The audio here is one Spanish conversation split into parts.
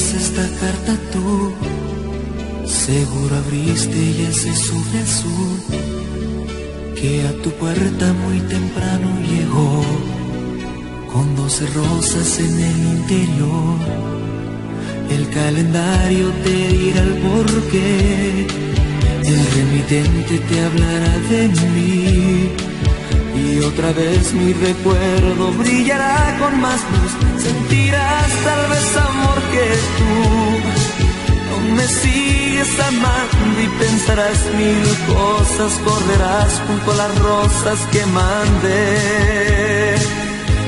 esta carta tú, seguro abriste y ese sobre azul que a tu puerta muy temprano llegó, con doce rosas en el interior. El calendario te dirá el porqué, el remitente te hablará de mí. Y otra vez mi recuerdo brillará con más luz. Sentirás tal vez amor que tú. Aún me sigues amando y pensarás mil cosas. Correrás junto a las rosas que mandé.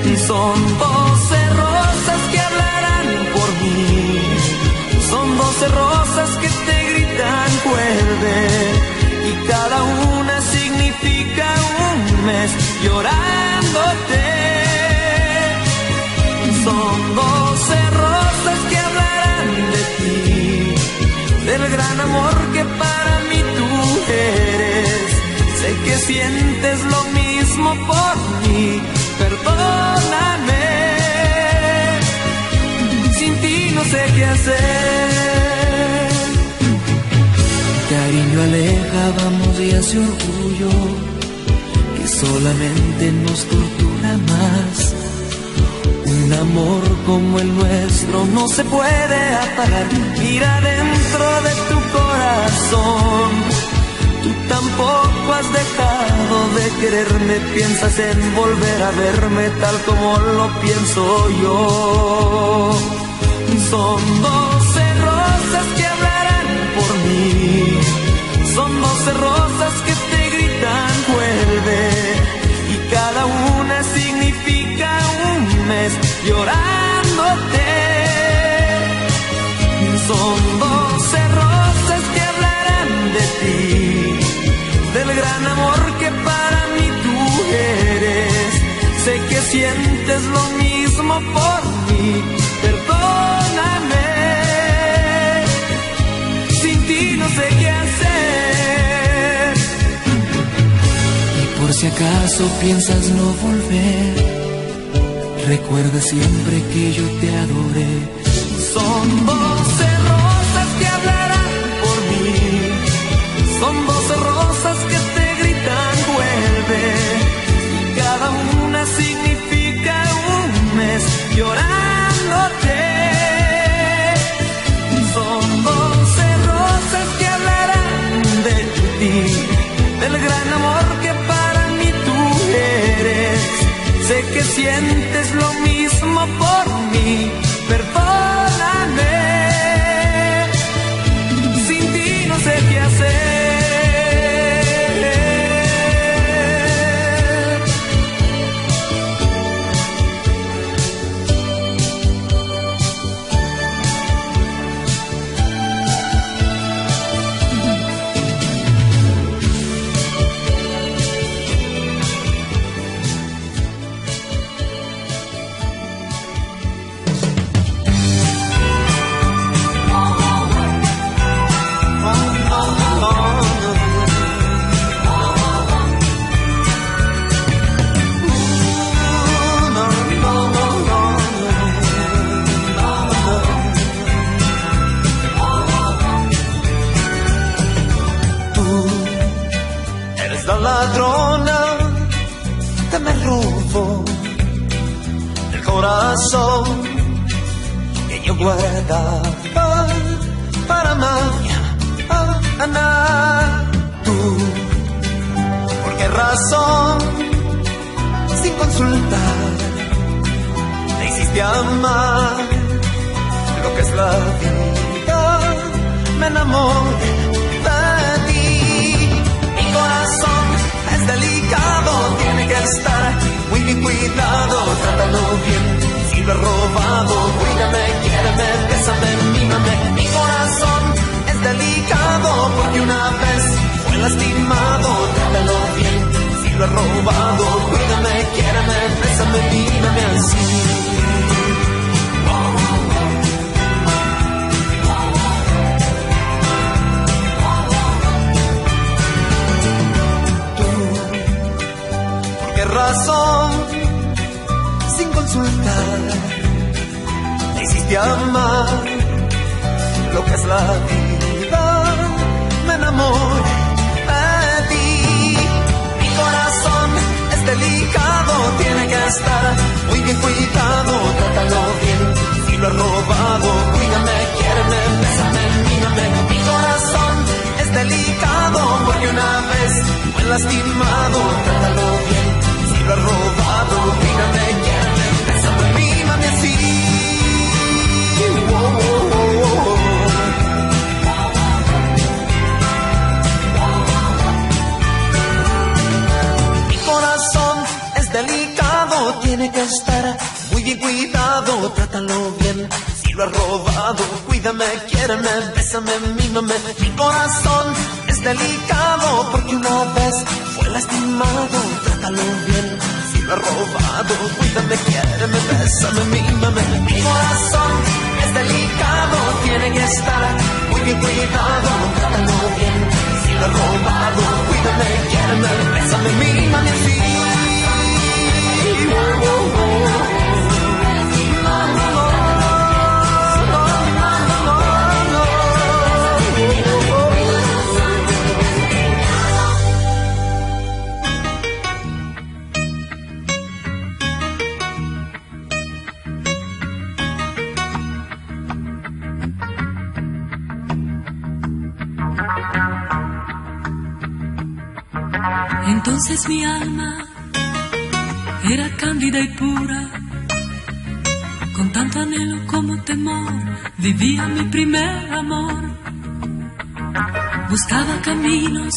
Y son doce rosas que hablarán por mí. Son doce rosas que te gritan vuelve. Y cada una significa mes llorándote. Son doce rosas que hablarán de ti, del gran amor que para mí tú eres. Sé que sientes lo mismo por mí, perdóname. Sin ti no sé qué hacer. Cariño aleja, vamos y hace orgullo solamente nos tortura más. Un amor como el nuestro no se puede apagar. Mira dentro de tu corazón. Tú tampoco has dejado de quererme, piensas en volver a verme tal como lo pienso yo. Son doce rosas que hablarán por mí, son doce rosas que llorándote. Son doce rosas que hablarán de ti, del gran amor que para mí tú eres. Sé que sientes lo mismo por mí, perdóname. Sin ti no sé qué hacer. Y por si acaso piensas no volver Recuerda siempre que yo te adoré. Son doce rosas que hablarán por mí. Son doce rosas que te gritan vuelve. Cada una significa un mes llorar. Sé que sientes lo mismo por mí. Entonces mi alma era cándida y pura, con tanto anhelo como temor, vivía mi primer amor. Buscaba caminos,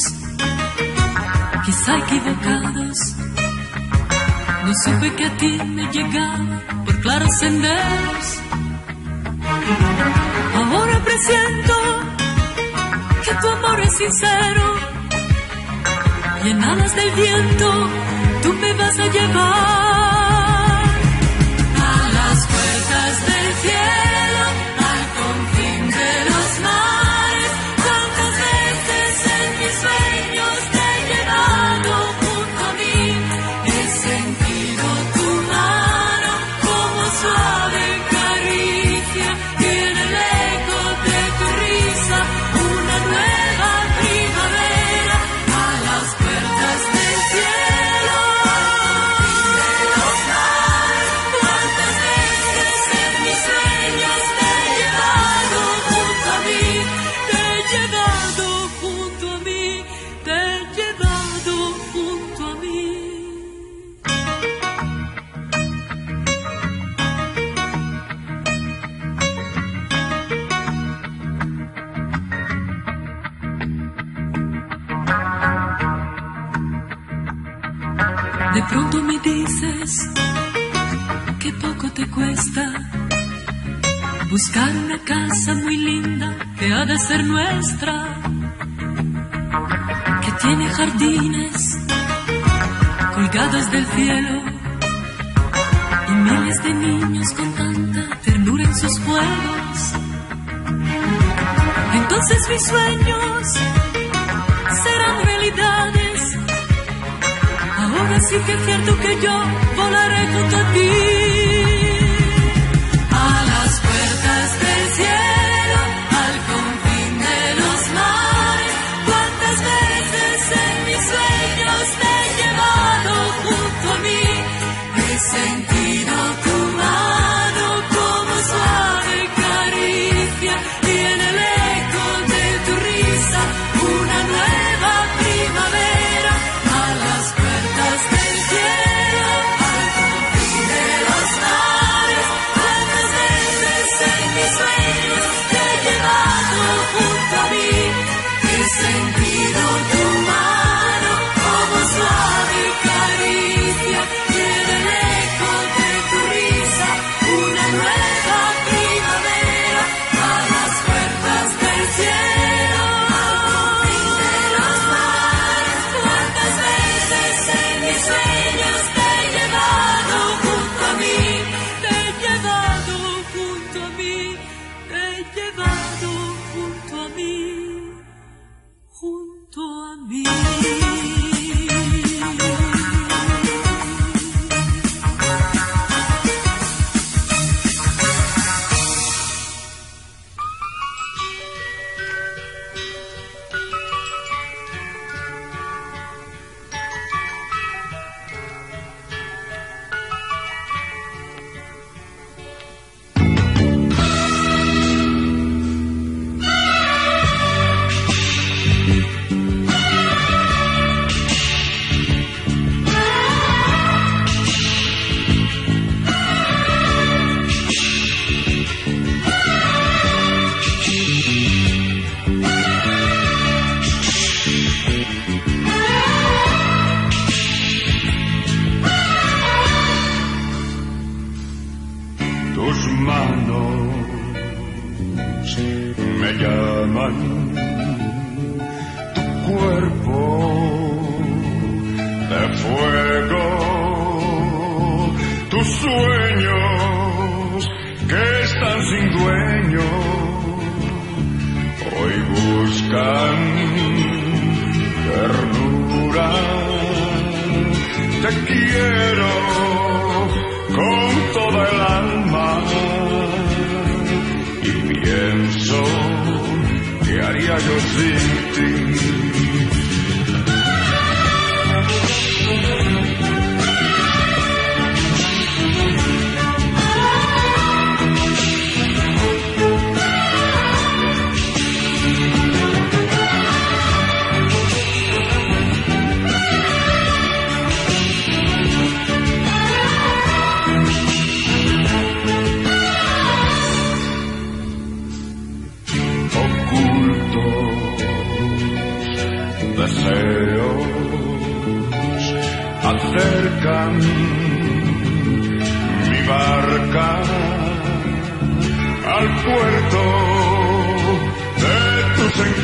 quizá equivocados, no supe que a ti me llegaba por claros senderos. Ahora presiento que tu amor es sincero y en alas del viento tú me vas a llevar. buscar una casa muy linda que ha de ser nuestra, que tiene jardines colgados del cielo y miles de niños con tanta ternura en sus juegos. Entonces mis sueños serán realidades. Ahora sí que es cierto que yo volaré junto a ti.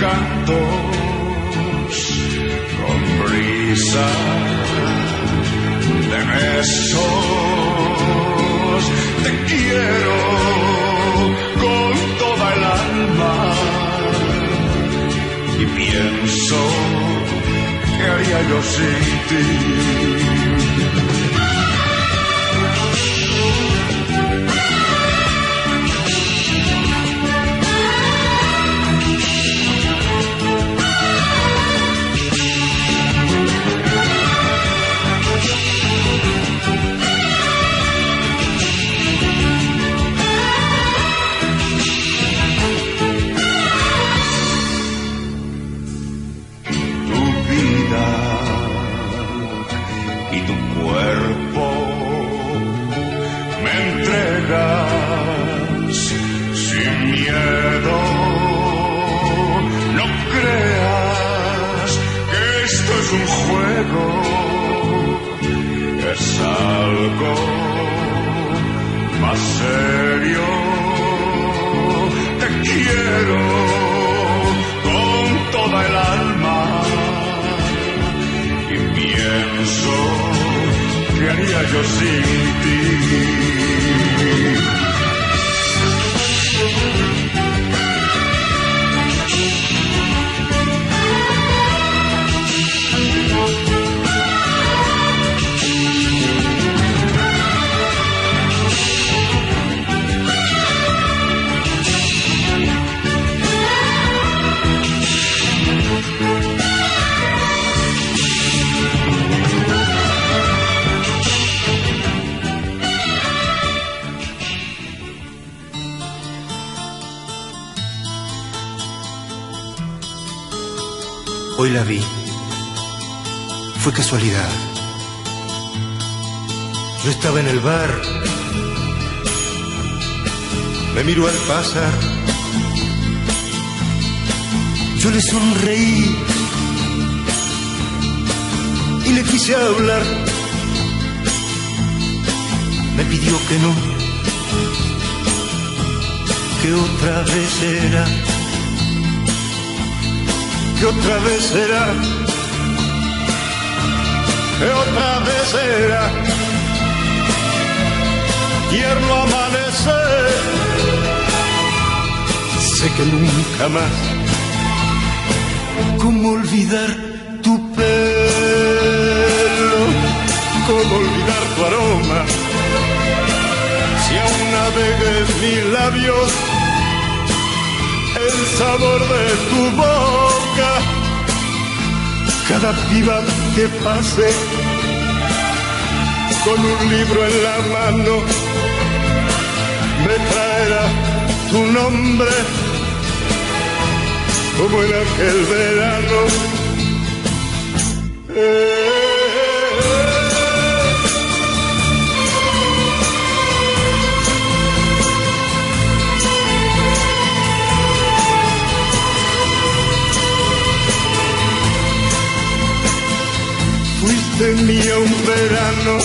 Tus encantos con brisa de besos. Te quiero con toda el alma y pienso que haría yo sin ti Yo le sonreí y le quise hablar. Me pidió que no, que otra vez era que otra vez será, que otra vez será, tierno amanecer, sé que nunca más, cómo olvidar tu pelo, cómo olvidar tu aroma, si aún navega en mis labios, el sabor de tu boca. Cada piba que pase con un libro en la mano me traerá tu nombre como en aquel verano. Fuiste mía un verano,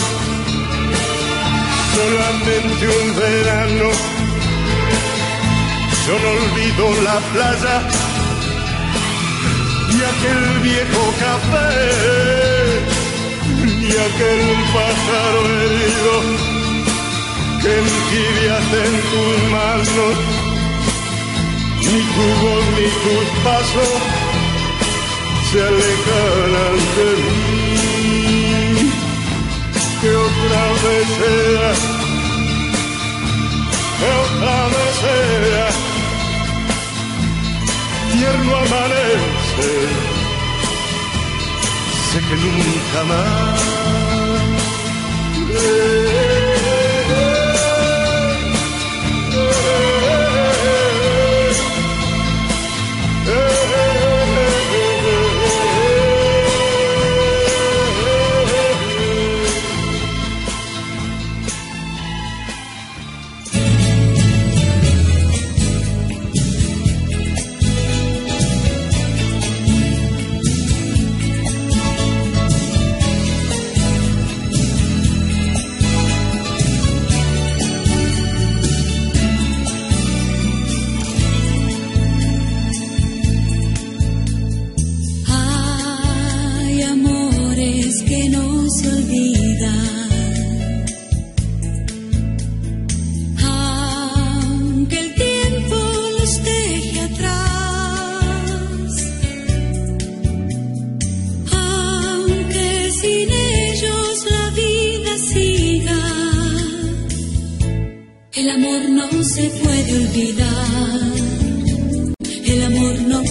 solamente un verano. Yo no olvido la playa y aquel viejo café y aquel pájaro herido que envidiaste en tus manos. Ni tu voz ni tus pasos se alejarán de mí. Que otra vez sea, que otra vez sea, tierno amanecer. Sé que nunca más.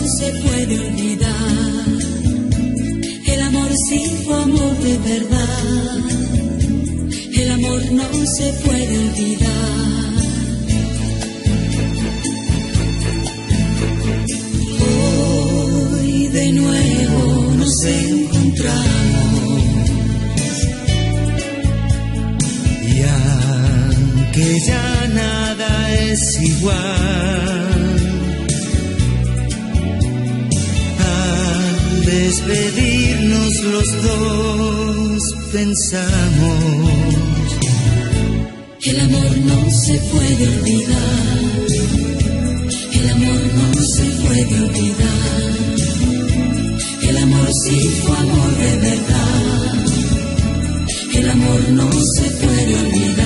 se puede olvidar. El amorcito amor de verdad. El amor no se puede olvidar. Hoy de nuevo nos encontramos. Y aunque ya nada es igual despedirnos los dos pensamos el amor no se puede olvidar, el amor no se puede olvidar, el amor sí fue amor de verdad, el amor no se puede olvidar.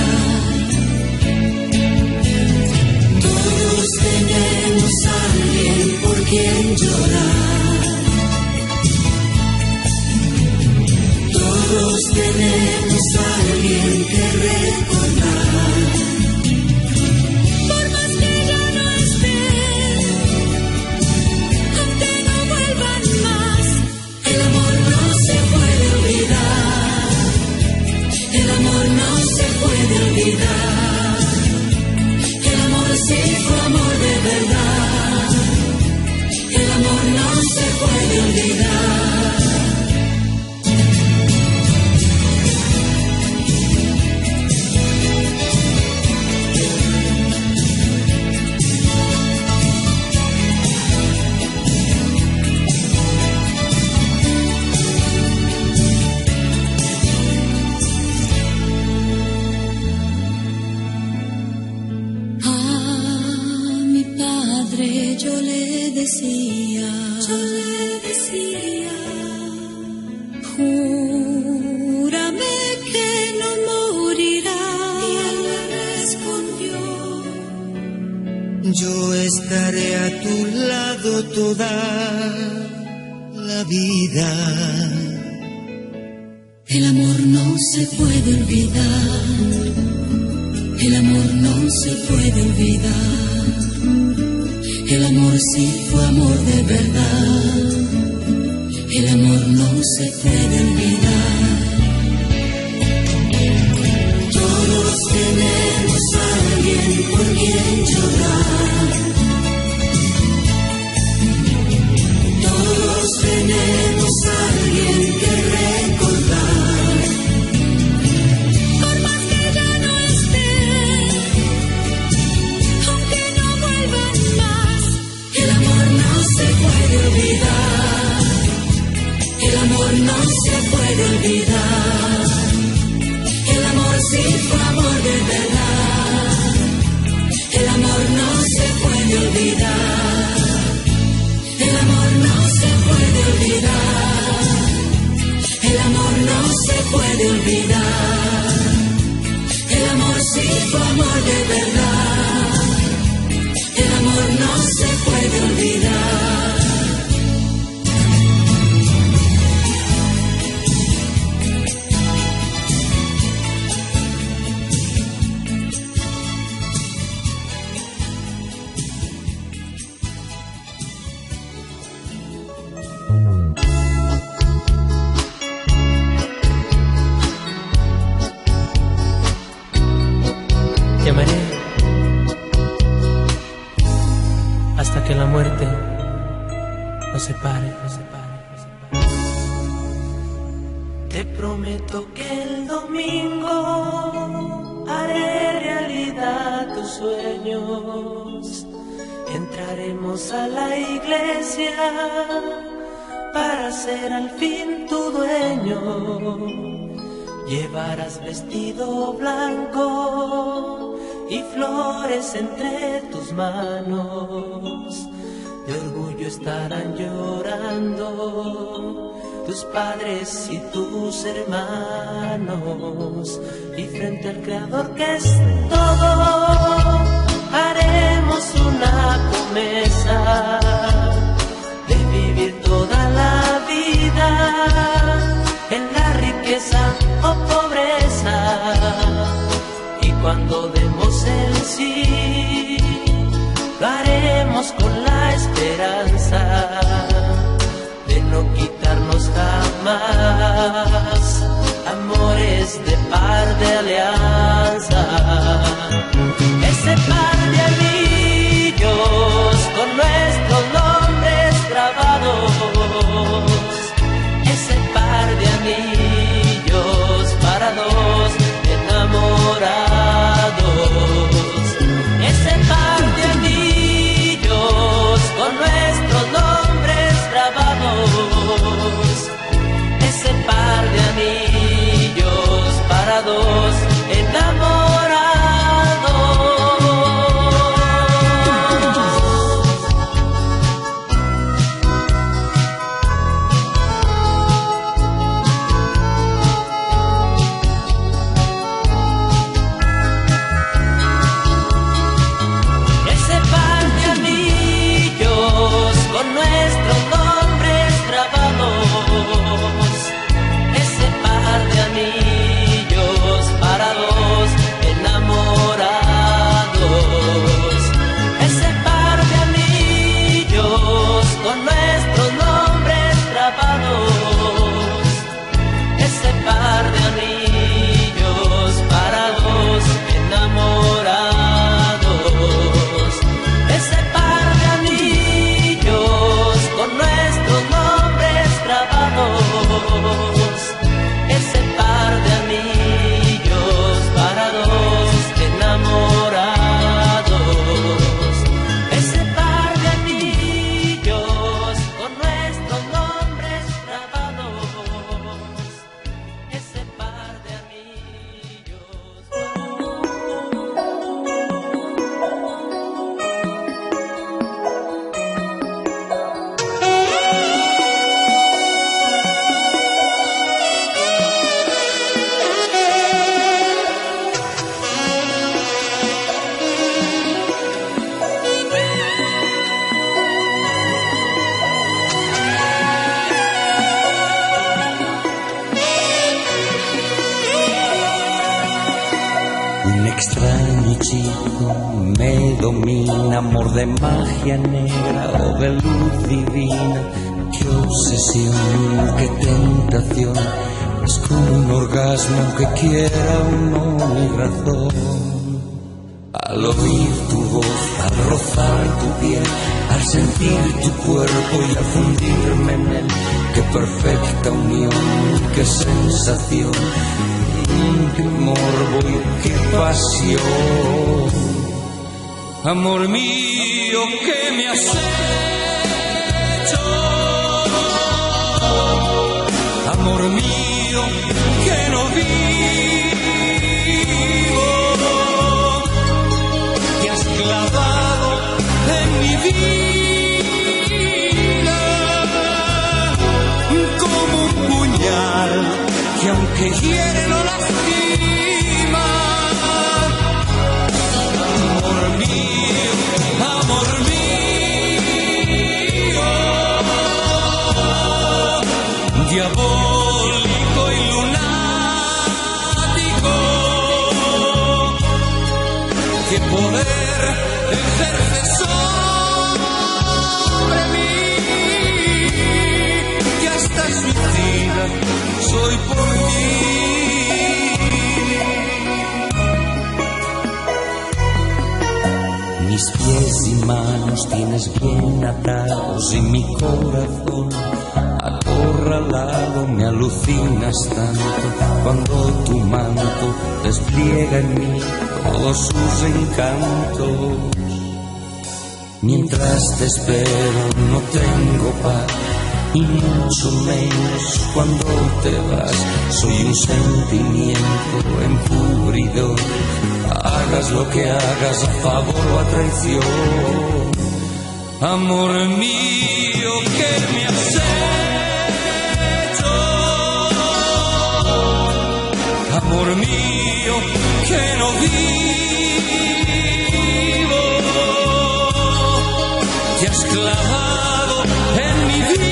Todos tenemos a alguien por quien llorar. tenemos a alguien que recordar. Por más que ya no esté, aunque no vuelvan más, el amor no se puede olvidar. El amor no se puede olvidar. El amor sí fue amor de verdad. El amor no se puede olvidar. flores favor o a traición. Amor mío, que me has? Amor mío, que no vivo. Te has clavado en mi vida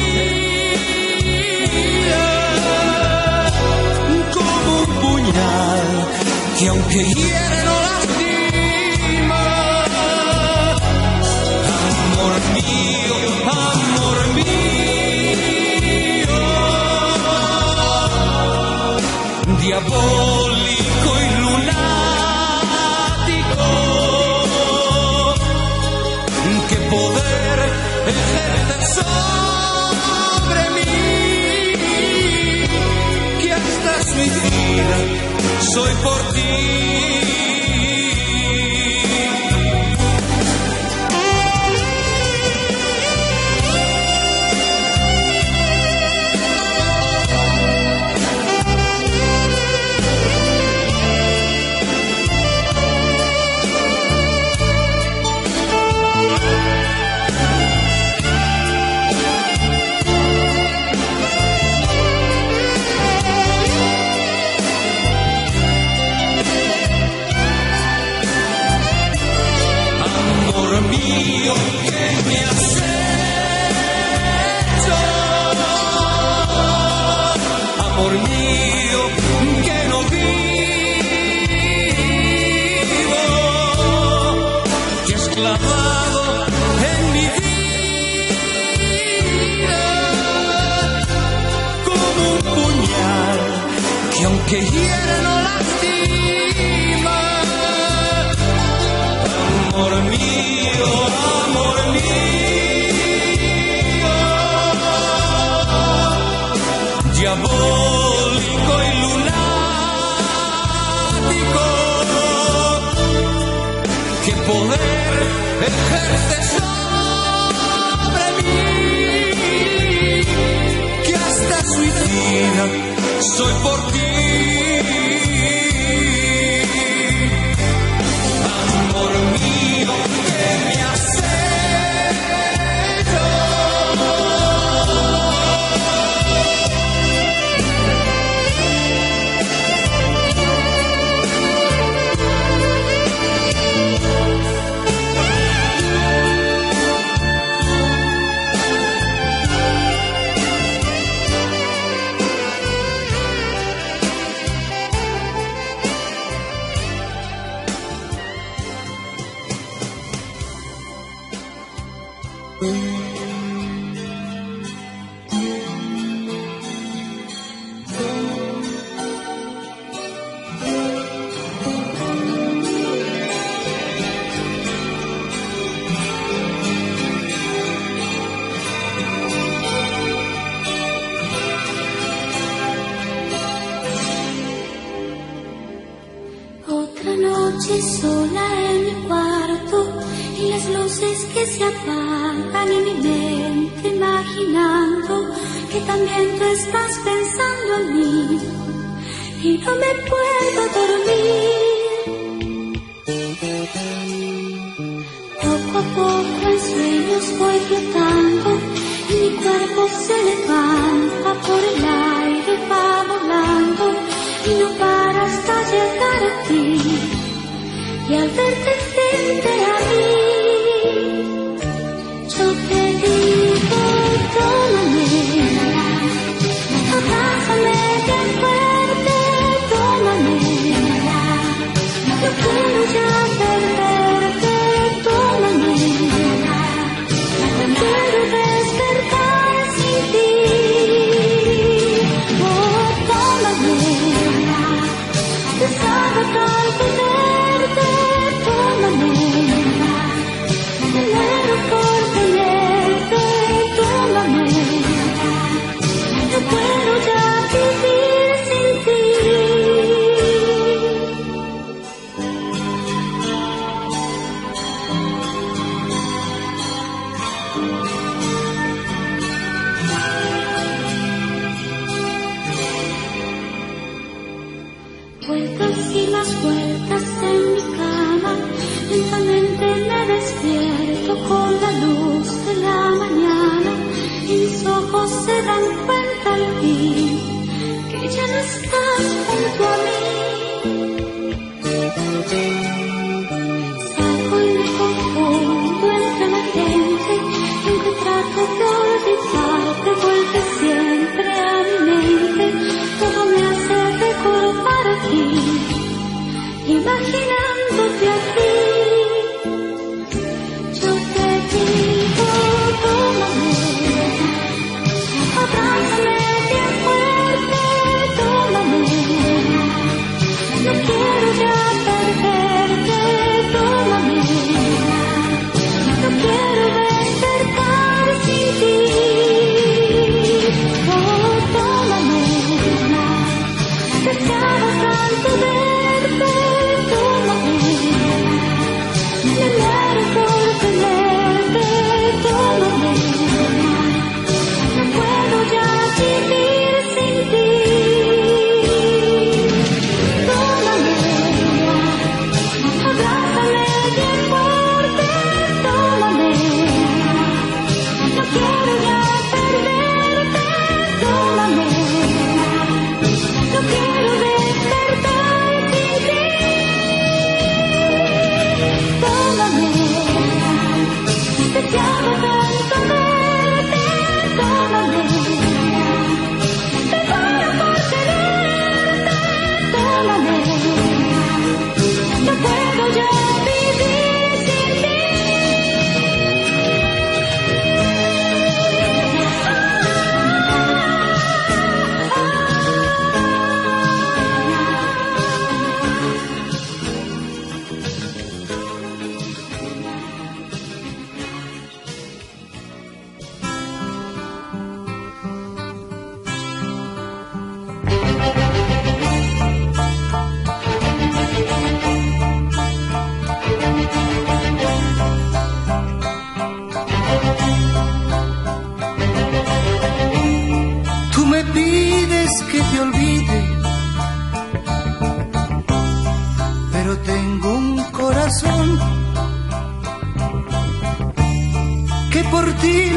como un puñal que aunque soy por que hieren o lastiman. Amor mío, amor mío, diabólico y lunático, que poder ejerce sobre mí, que hasta suicida soy por ti.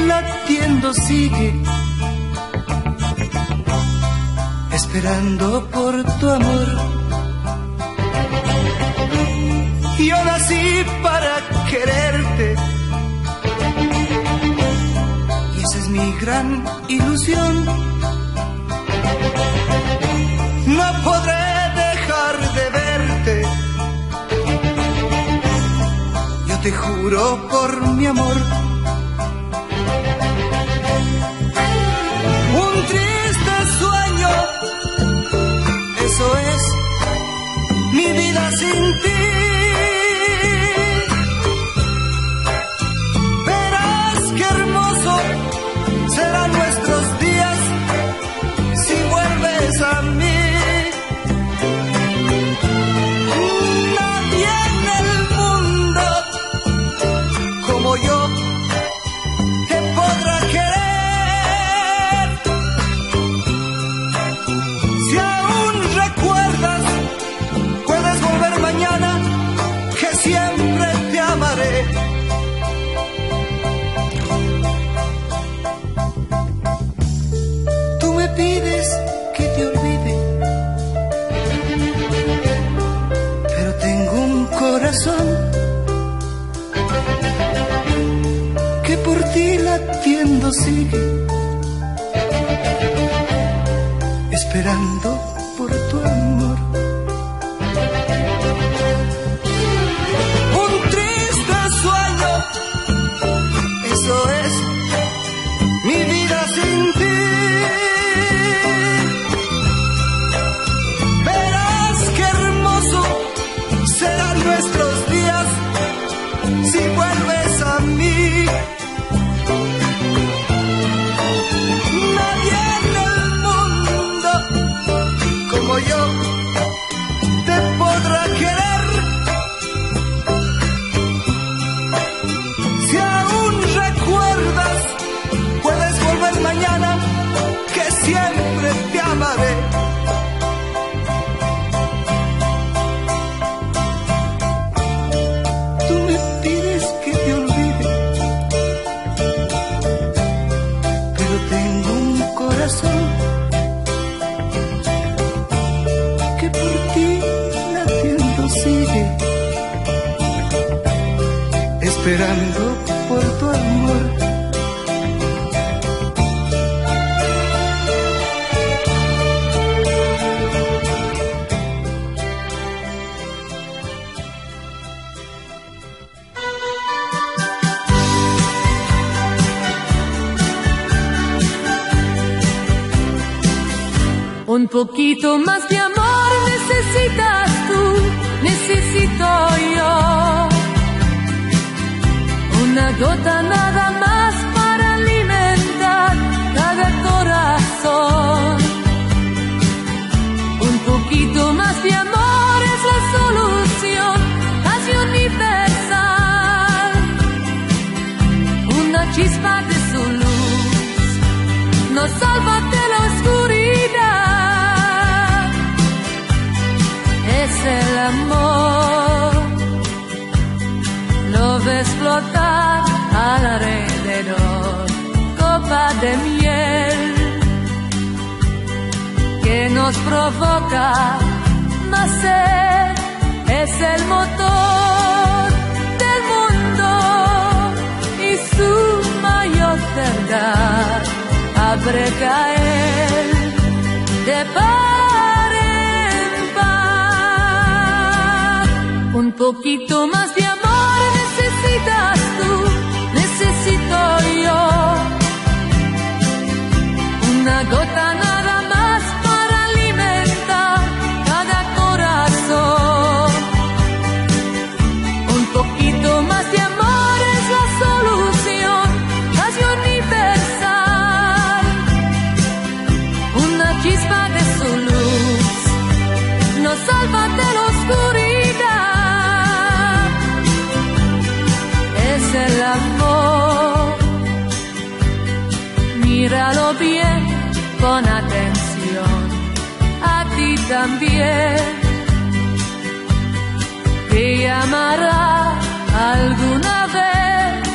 latiendo sigue, esperando por tu amor. Yo nací para quererte, y esa es mi gran ilusión. No podré dejar de verte, yo te juro por mi amor. mi vida sin ti. poquito más de. amor. Lo ves flotar al alrededor, copa de miel que nos provoca nacer, es el motor del mundo y su mayor verdad abre caer de paz. Un poquito más de amor necesitas tú, necesito yo. Una gota con atención a ti también. Te llamará alguna vez,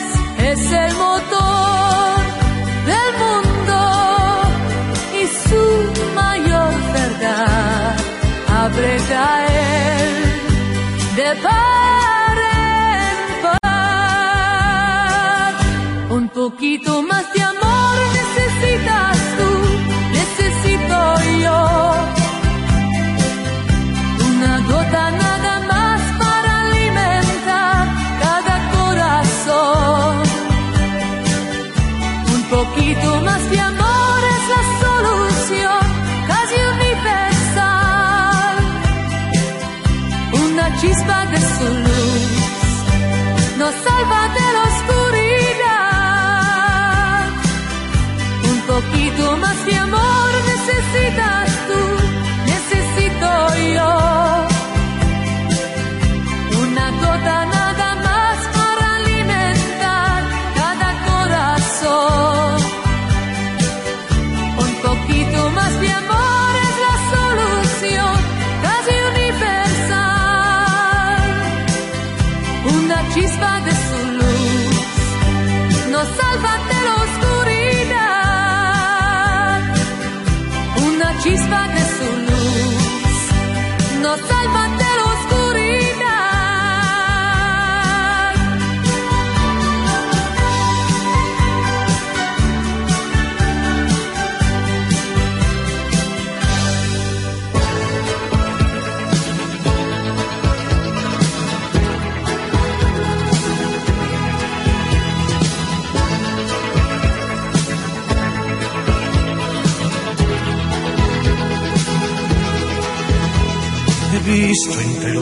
es el motor del mundo y su mayor verdad abre caer de par en par. Un poquito más.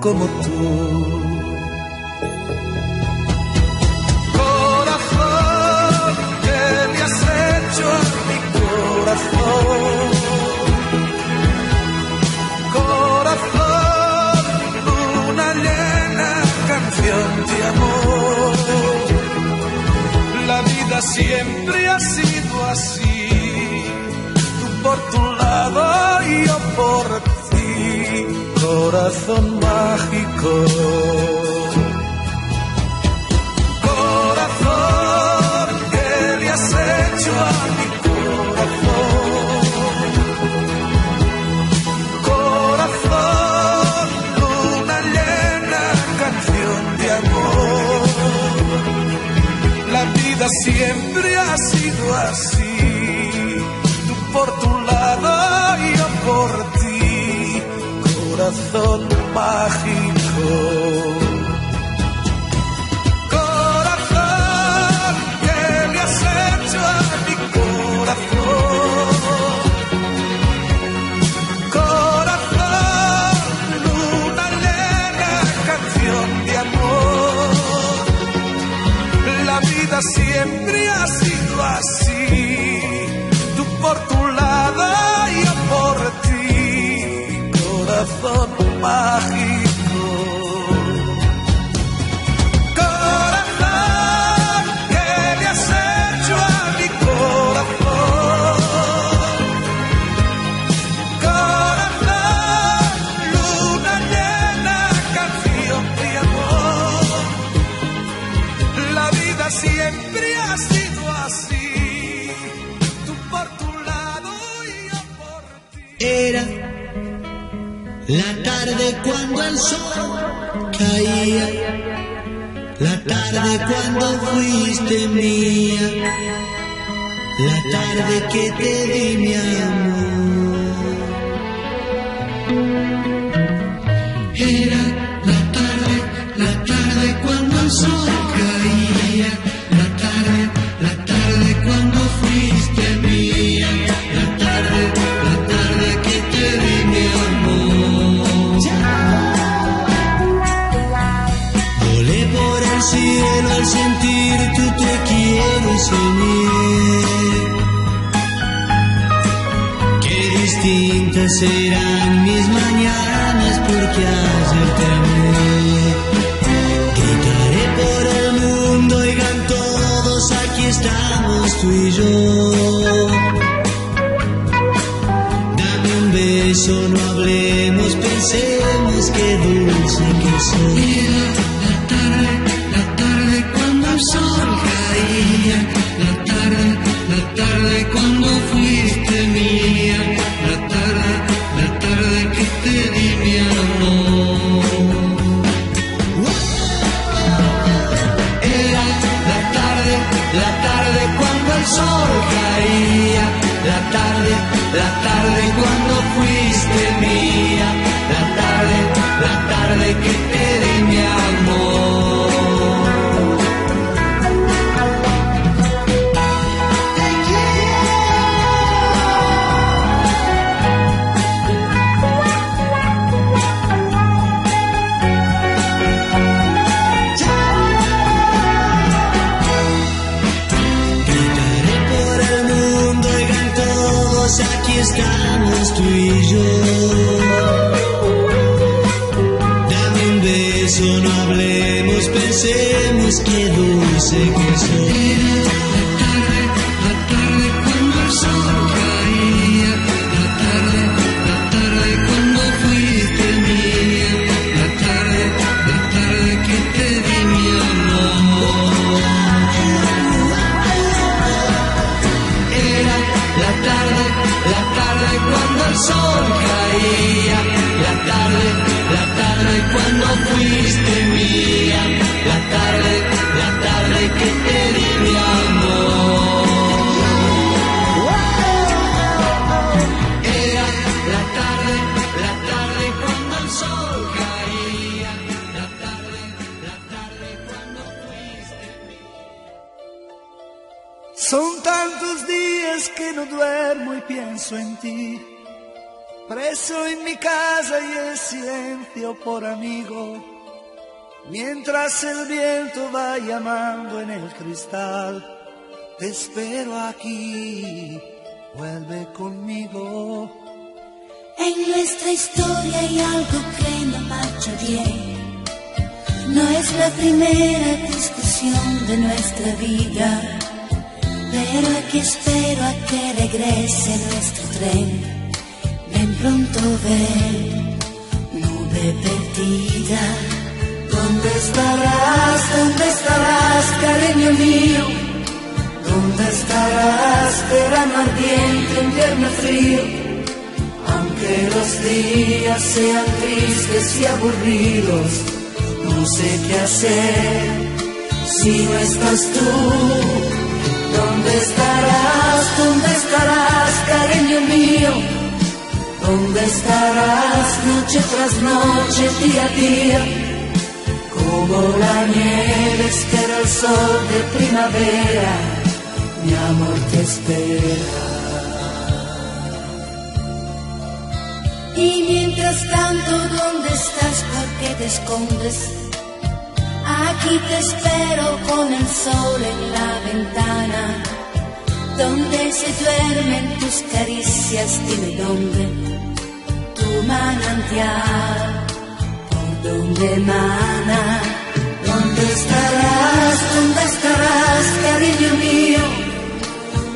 como tú. Hablemos, pensemos qué dulce que soy. No duermo y pienso en ti. Preso en mi casa y el silencio por amigo. Mientras el viento va llamando en el cristal, te espero aquí, vuelve conmigo. En nuestra historia hay algo que no marcha bien. No es la primera discusión de nuestra vida, pero aquí espero a que regrese nuestro tren. Ven pronto, ven, nube perdida. ¿Dónde estarás? ¿Dónde estarás, cariño mío? ¿Dónde estarás, verano ardiente, invierno frío? Aunque los días sean tristes y aburridos, no sé qué hacer si no estás tú. ¿Dónde estarás? ¿Dónde estarás, cariño mío? ¿Dónde estarás noche tras noche, día a día? Como la nieve espera el sol de primavera, mi amor te espera. Y mientras tanto, ¿dónde estás? ¿Por qué te escondes? Aquí te espero con el sol en la ventana, donde se duermen tus caricias, dime dónde, tu manantial, por donde emana. ¿Dónde estarás? ¿Dónde estarás, cariño mío?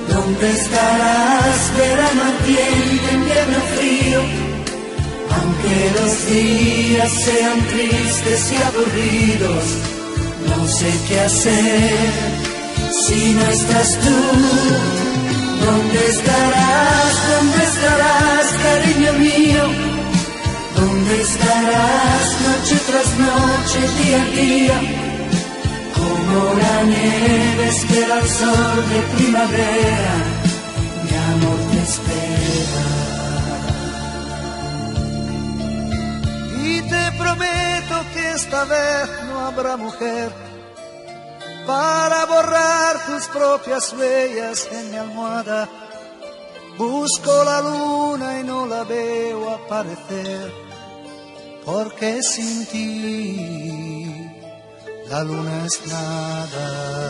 ¿Dónde estarás, verano ardiente, invierno frío? Aunque los días sean tristes y aburridos, no sé qué hacer si no estás tú. ¿Dónde estarás? ¿Dónde estarás, cariño mío? ¿Dónde estarás noche tras noche, día a día? Como la nieve espera el sol de primavera, mi amor te espera. Y te prometo que esta vez no habrá mujer para borrar tus propias huellas en mi almohada. Busco la luna y no la veo aparecer, porque sin ti la luna es nada.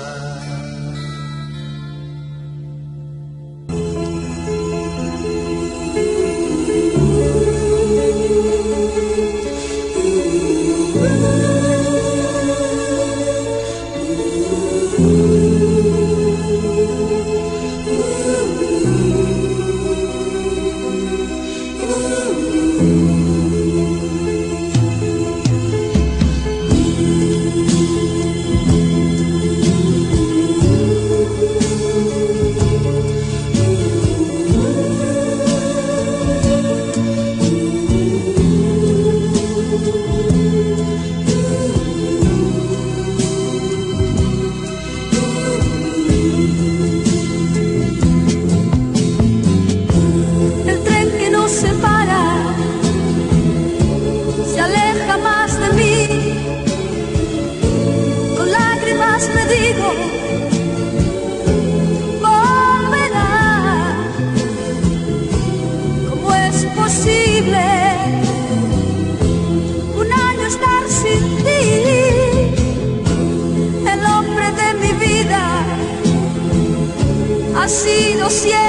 Que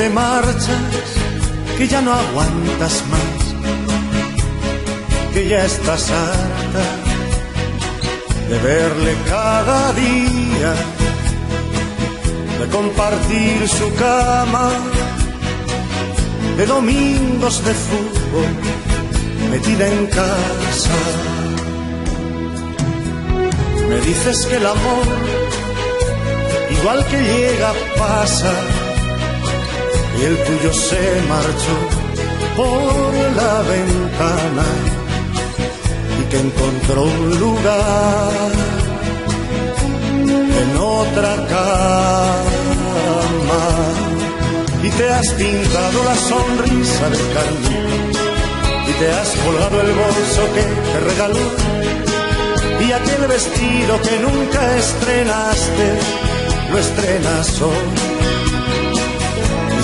te marchas, que ya no aguantas más, que ya estás harta de verle cada día, de compartir su cama, de domingos de fútbol, metida en casa. Me dices que el amor, igual que llega, pasa y el tuyo se marchó por la ventana y que encontró un lugar en otra cama. te has pintado la sonrisa de carne y te has colgado el bolso que te regaló y aquel vestido que nunca estrenaste, lo estrenas hoy y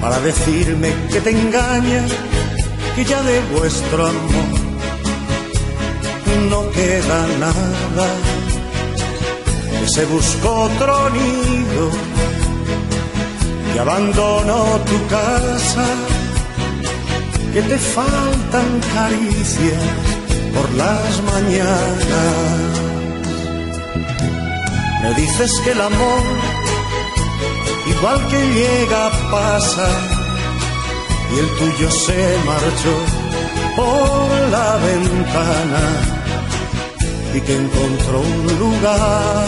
Para decirme que te engaña, que ya de vuestro amor no queda nada, que se buscó otro nido, que abandonó tu casa, que te faltan caricias por las mañanas. Me dices que el amor igual que llega pasa y el tuyo se marchó por la ventana y que encontró un lugar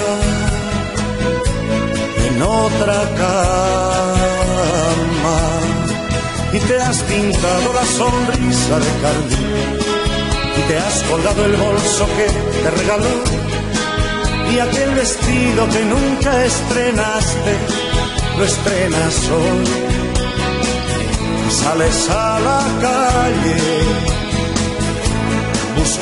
en otra cama. Y te has pintado la sonrisa de carne y te has colgado el bolso que te regaló y aquel vestido que nunca estrenaste lo estrenas hoy. Y sales a la calle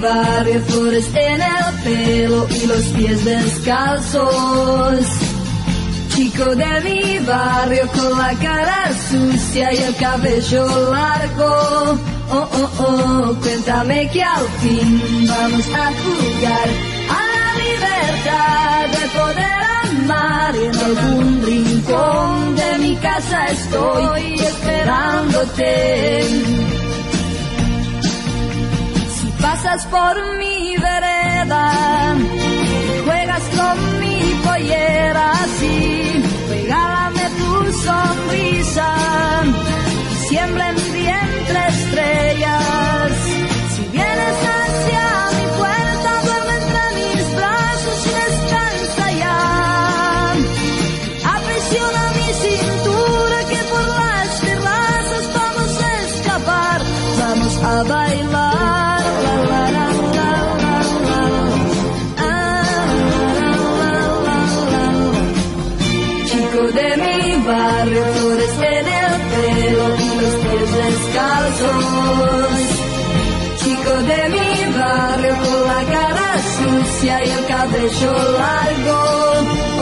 Barrio, flores en el pelo y los pies descalzos. Chico de mi barrio con la cara sucia y el cabello largo. Oh, oh, oh, cuéntame que al fin vamos a jugar a la libertad de poder amar en algún rincón de mi casa estoy esperándote. Pasas por mi vereda, juegas con mi pollera así, regálame tu sonrisa, siembra en vientre estrellas. Sucia y el cabello largo.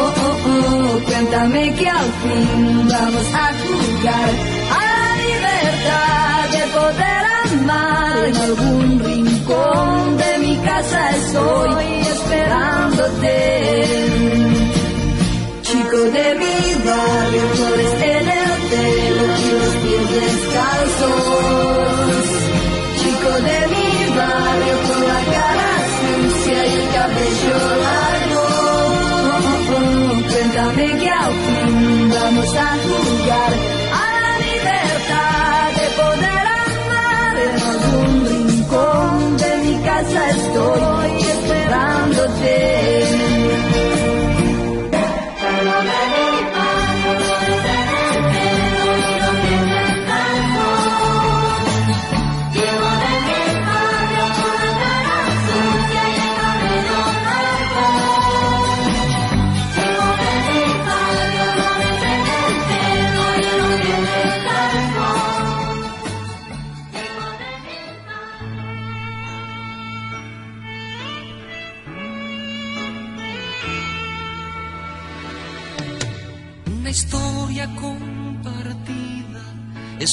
Oh, oh, oh, cuéntame que al fin vamos a jugar a la libertad de poder amar. En algún rincón de mi casa estoy esperándote. Chico de mi barrio, flores en el pelo y los pies descalzos. Chico de mi barrio con la cara largo. Oh, oh, oh, cuéntame que al fin vamos a jugar a la libertad de poder amar. En algún rincón de mi casa estoy esperándote.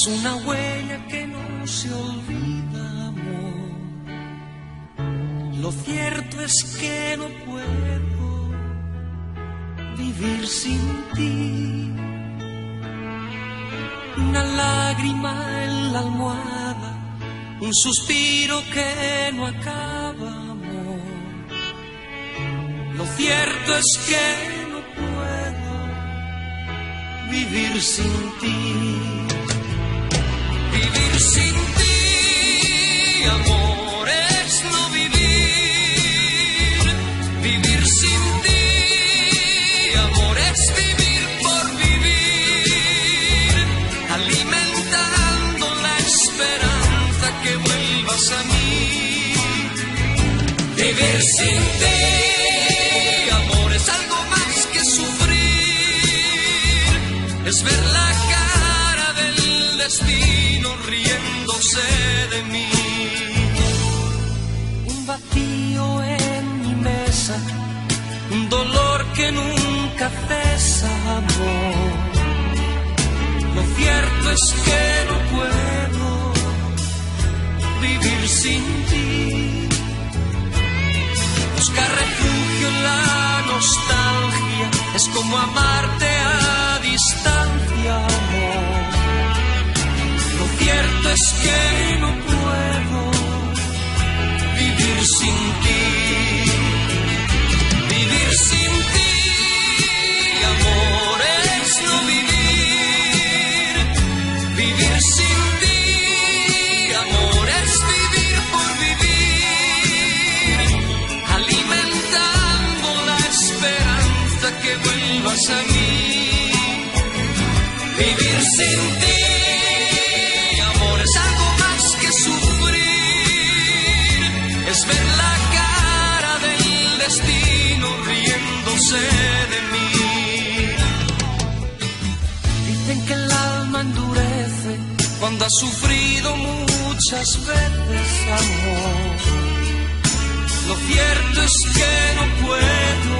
Una huella que no se olvida, amor. Lo cierto es que no puedo vivir sin ti. Una lágrima en la almohada, un suspiro que no acaba, amor. Lo cierto es que no puedo vivir sin ti. Vivir sin ti, amor, es no vivir. Vivir sin ti, amor, es vivir por vivir. Alimentando la esperanza que vuelvas a mí. Vivir sin ti, amor, es algo más que sufrir. Ver la destino riéndose de mí. Un vacío en mi mesa, un dolor que nunca cesa, amor. Lo cierto es que no puedo vivir sin ti. Buscar refugio en la nostalgia es como amarte a distancia cierto es que no puedo vivir sin ti. Vivir sin ti, amor, es no vivir. Vivir sin ti, amor, es vivir por vivir. Alimentando la esperanza que vuelvas a mí. Vivir sin ti. de mí. Dicen que el alma endurece cuando ha sufrido muchas veces amor. Lo cierto es que no puedo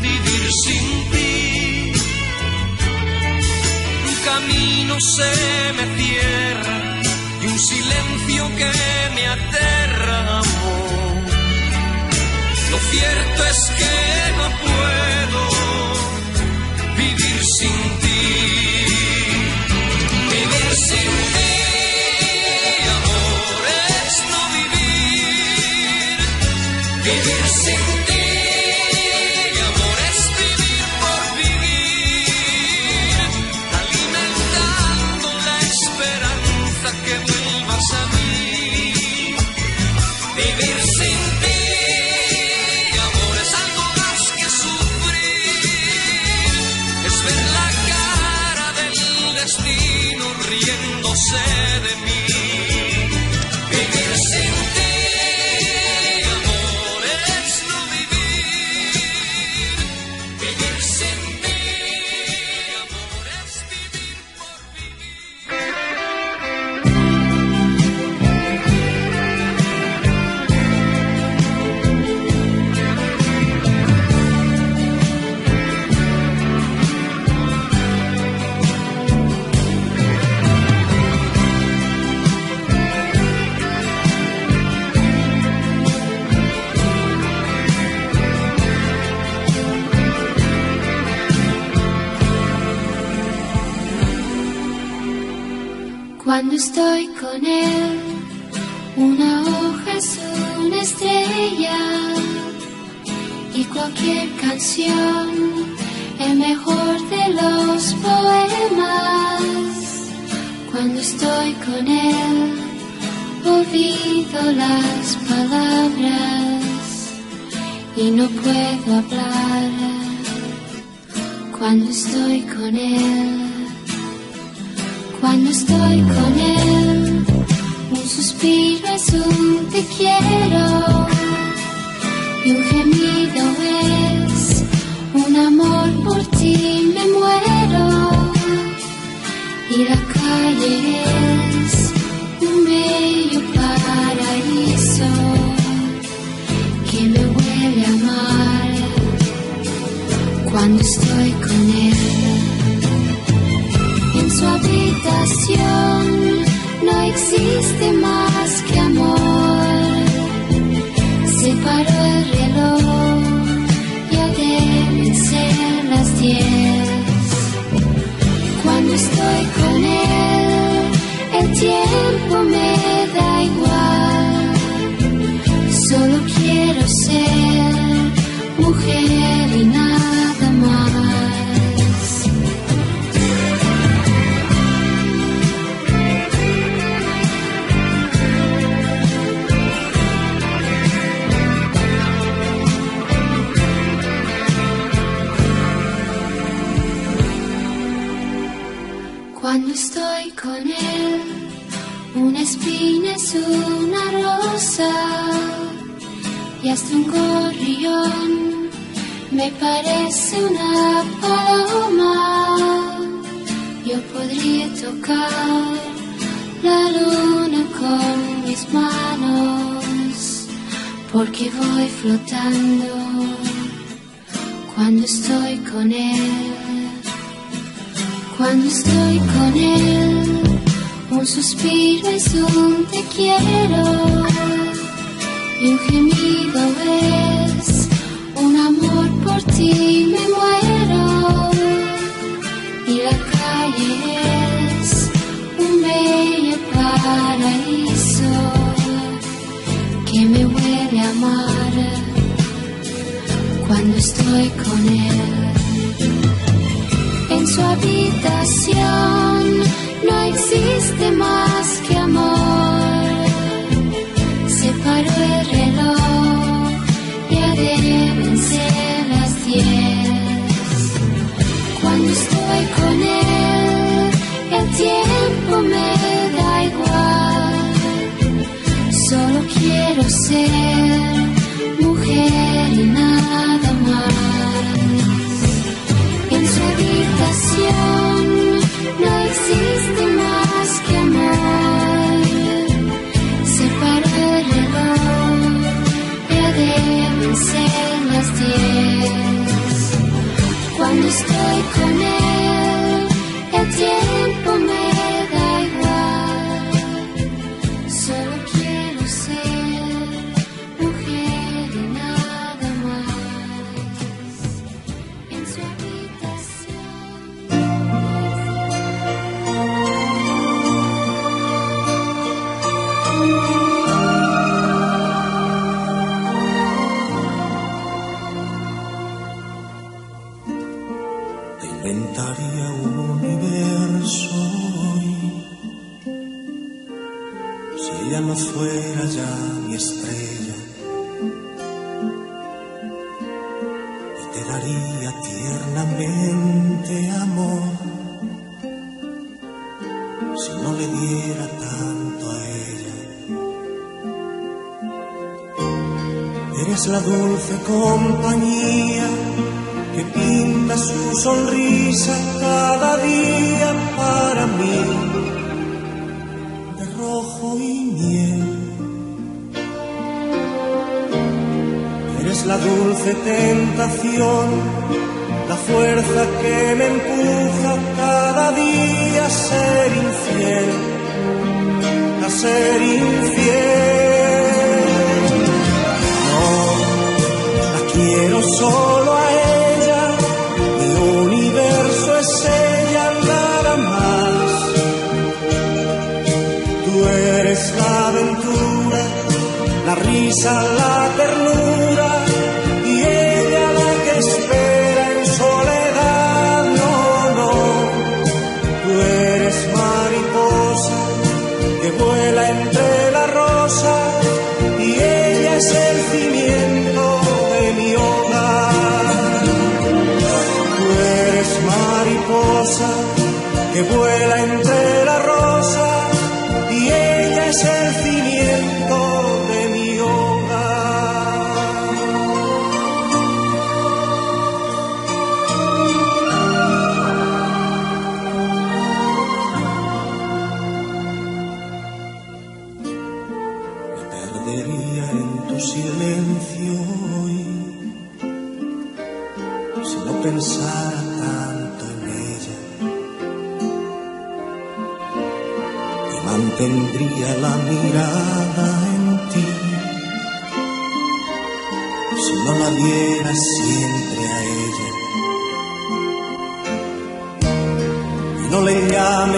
vivir sin ti. Un camino se me cierra y un silencio que me aterra, amor cierto es que no puedo vivir sin ti. Vivir sin ti, amor, es no vivir. Vivir sin ti. Eres la dulce compañía que pinta su sonrisa cada día para mí de rojo y miel. Eres la dulce tentación, la fuerza que me empuja cada día a ser infiel, a ser infiel. Quiero solo a ella, el universo es ella nada más. Tú eres la aventura, la risa, la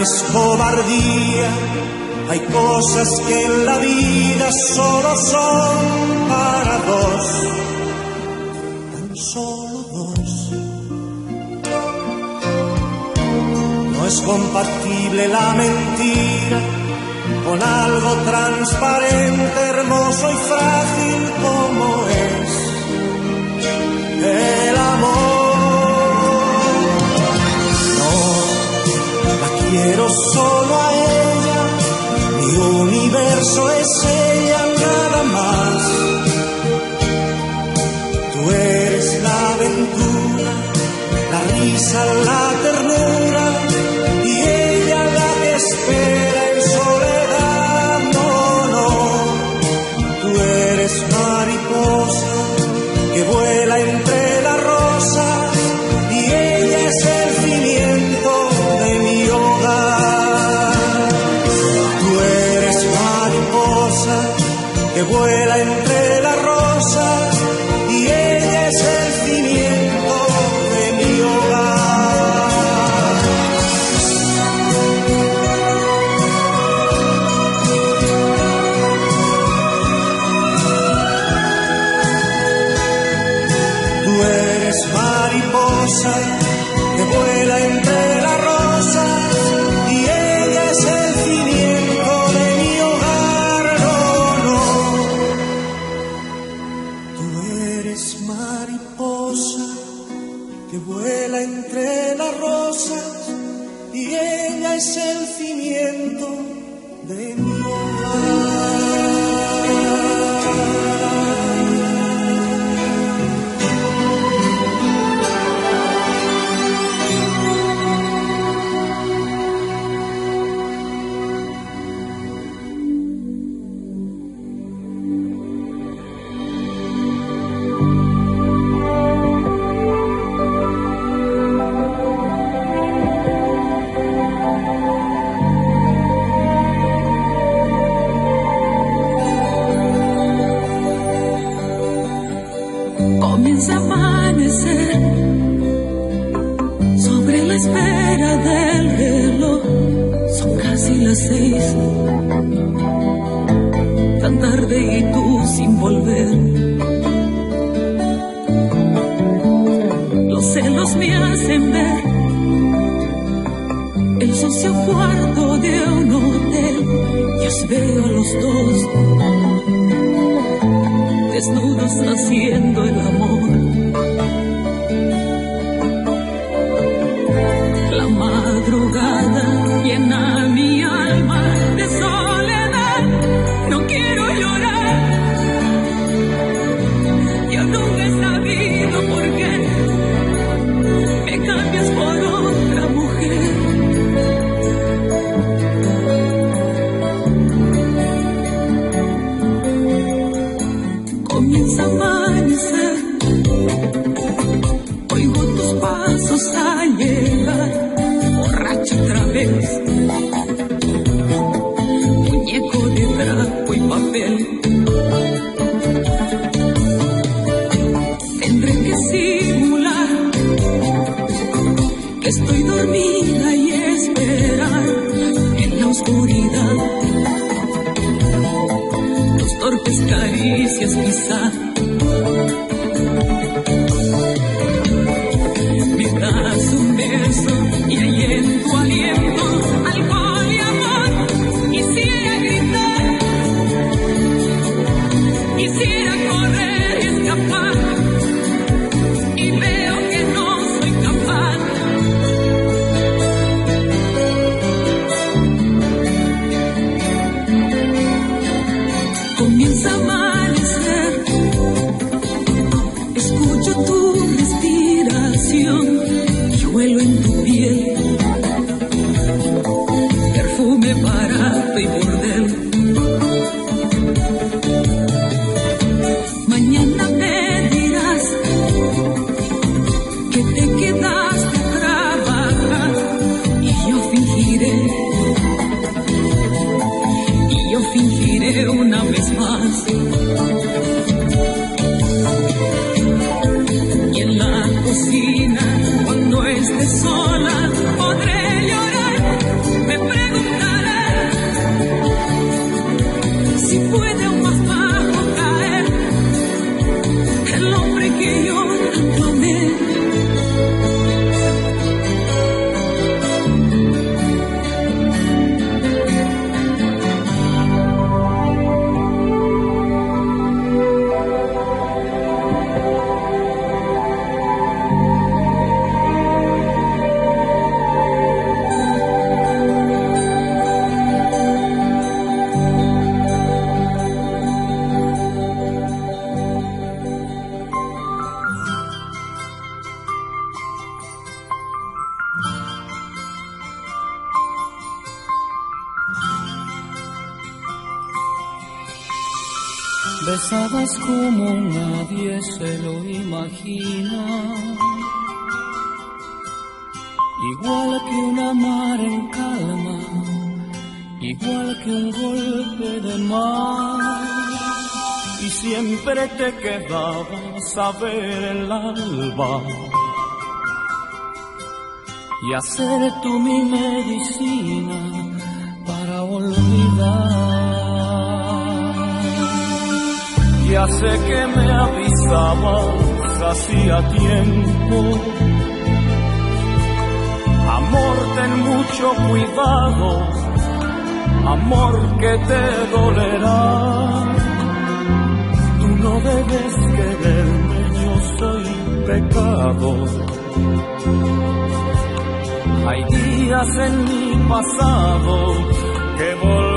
es cobardía. Hay cosas que en la vida solo son para dos, tan solo dos. No es compatible la mentira con algo transparente, hermoso y frágil como es. quiero solo a ella, mi universo es ella nada más. Tú eres la aventura, la risa, la ternura libertad saber el alba y hacer tú mi medicina para olvidar. Ya sé que me avisabas hacía tiempo. Amor, ten mucho cuidado, amor que te dolerá. Tú no debes que quererme yo soy pecado. Hay días en mi pasado que volveré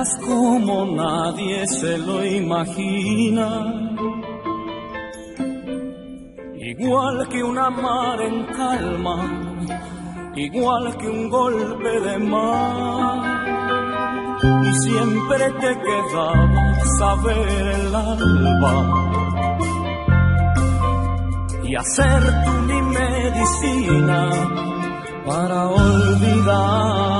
Como nadie se lo imagina, igual que una mar en calma, igual que un golpe de mar. Y siempre te quedaba saber el alba y hacer tú mi medicina para olvidar.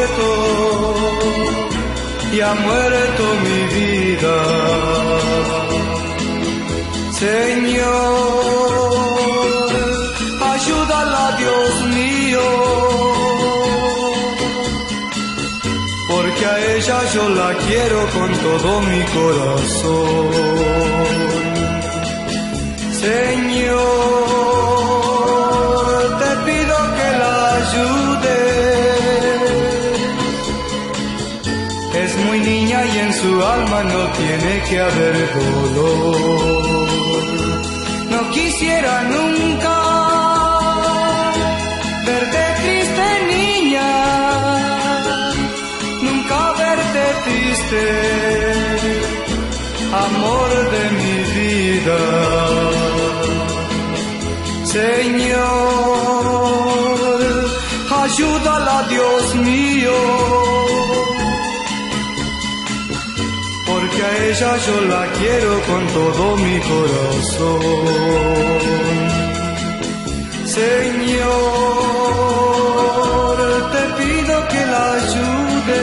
muerto, ya ha muerto mi vida. Señor, ayúdala Dios mío, porque a ella yo la quiero con todo mi corazón. Señor, No tiene que haber dolor. No quisiera nunca verte triste, niña. Nunca verte triste, amor de mi vida. Señor, ayúdala, Dios mío. ella yo la quiero con todo mi corazón. Señor, te pido que la ayude.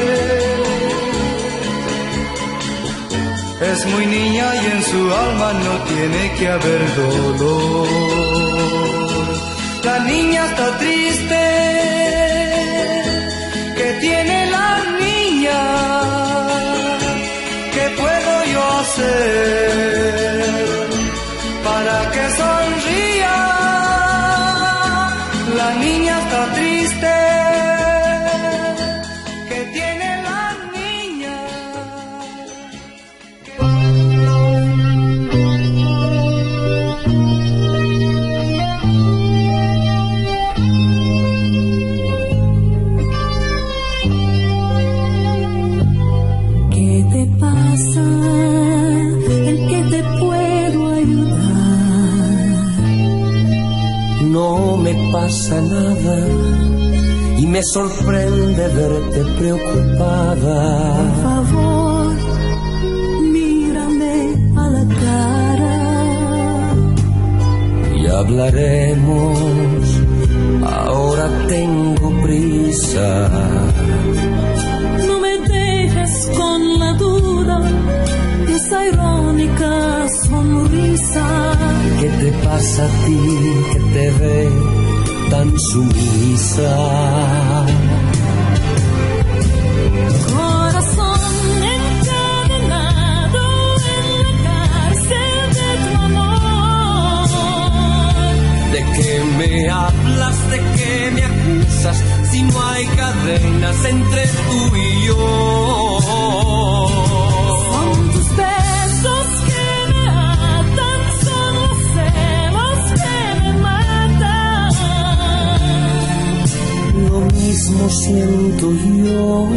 Es muy niña y en su alma no tiene que haber dolor. La niña está triste ser. y me sorprende verte preocupada. Por favor, mírame a la cara y hablaremos. Ahora tengo prisa. No me dejes con la duda, esa irónica sonrisa. ¿Qué te pasa a ti que te veo? Tan sumisa? Corazón encadenado en la cárcel de tu amor. ¿De qué me hablas? ¿De qué me acusas? Si no hay cadenas entre tú y yo. Mismo siento yo.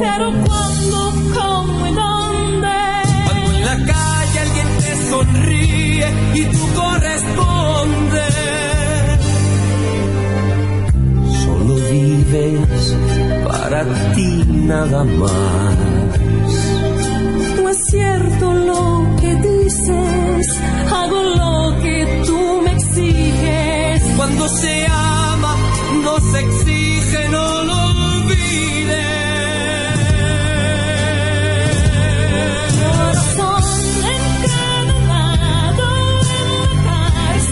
Pero cuando, cómo y dónde. Cuando en la calle alguien te sonríe y tú correspondes. Solo vives para ti nada más. No es cierto lo que dices, hago lo que tú me exiges. Cuando se ama, no se exige,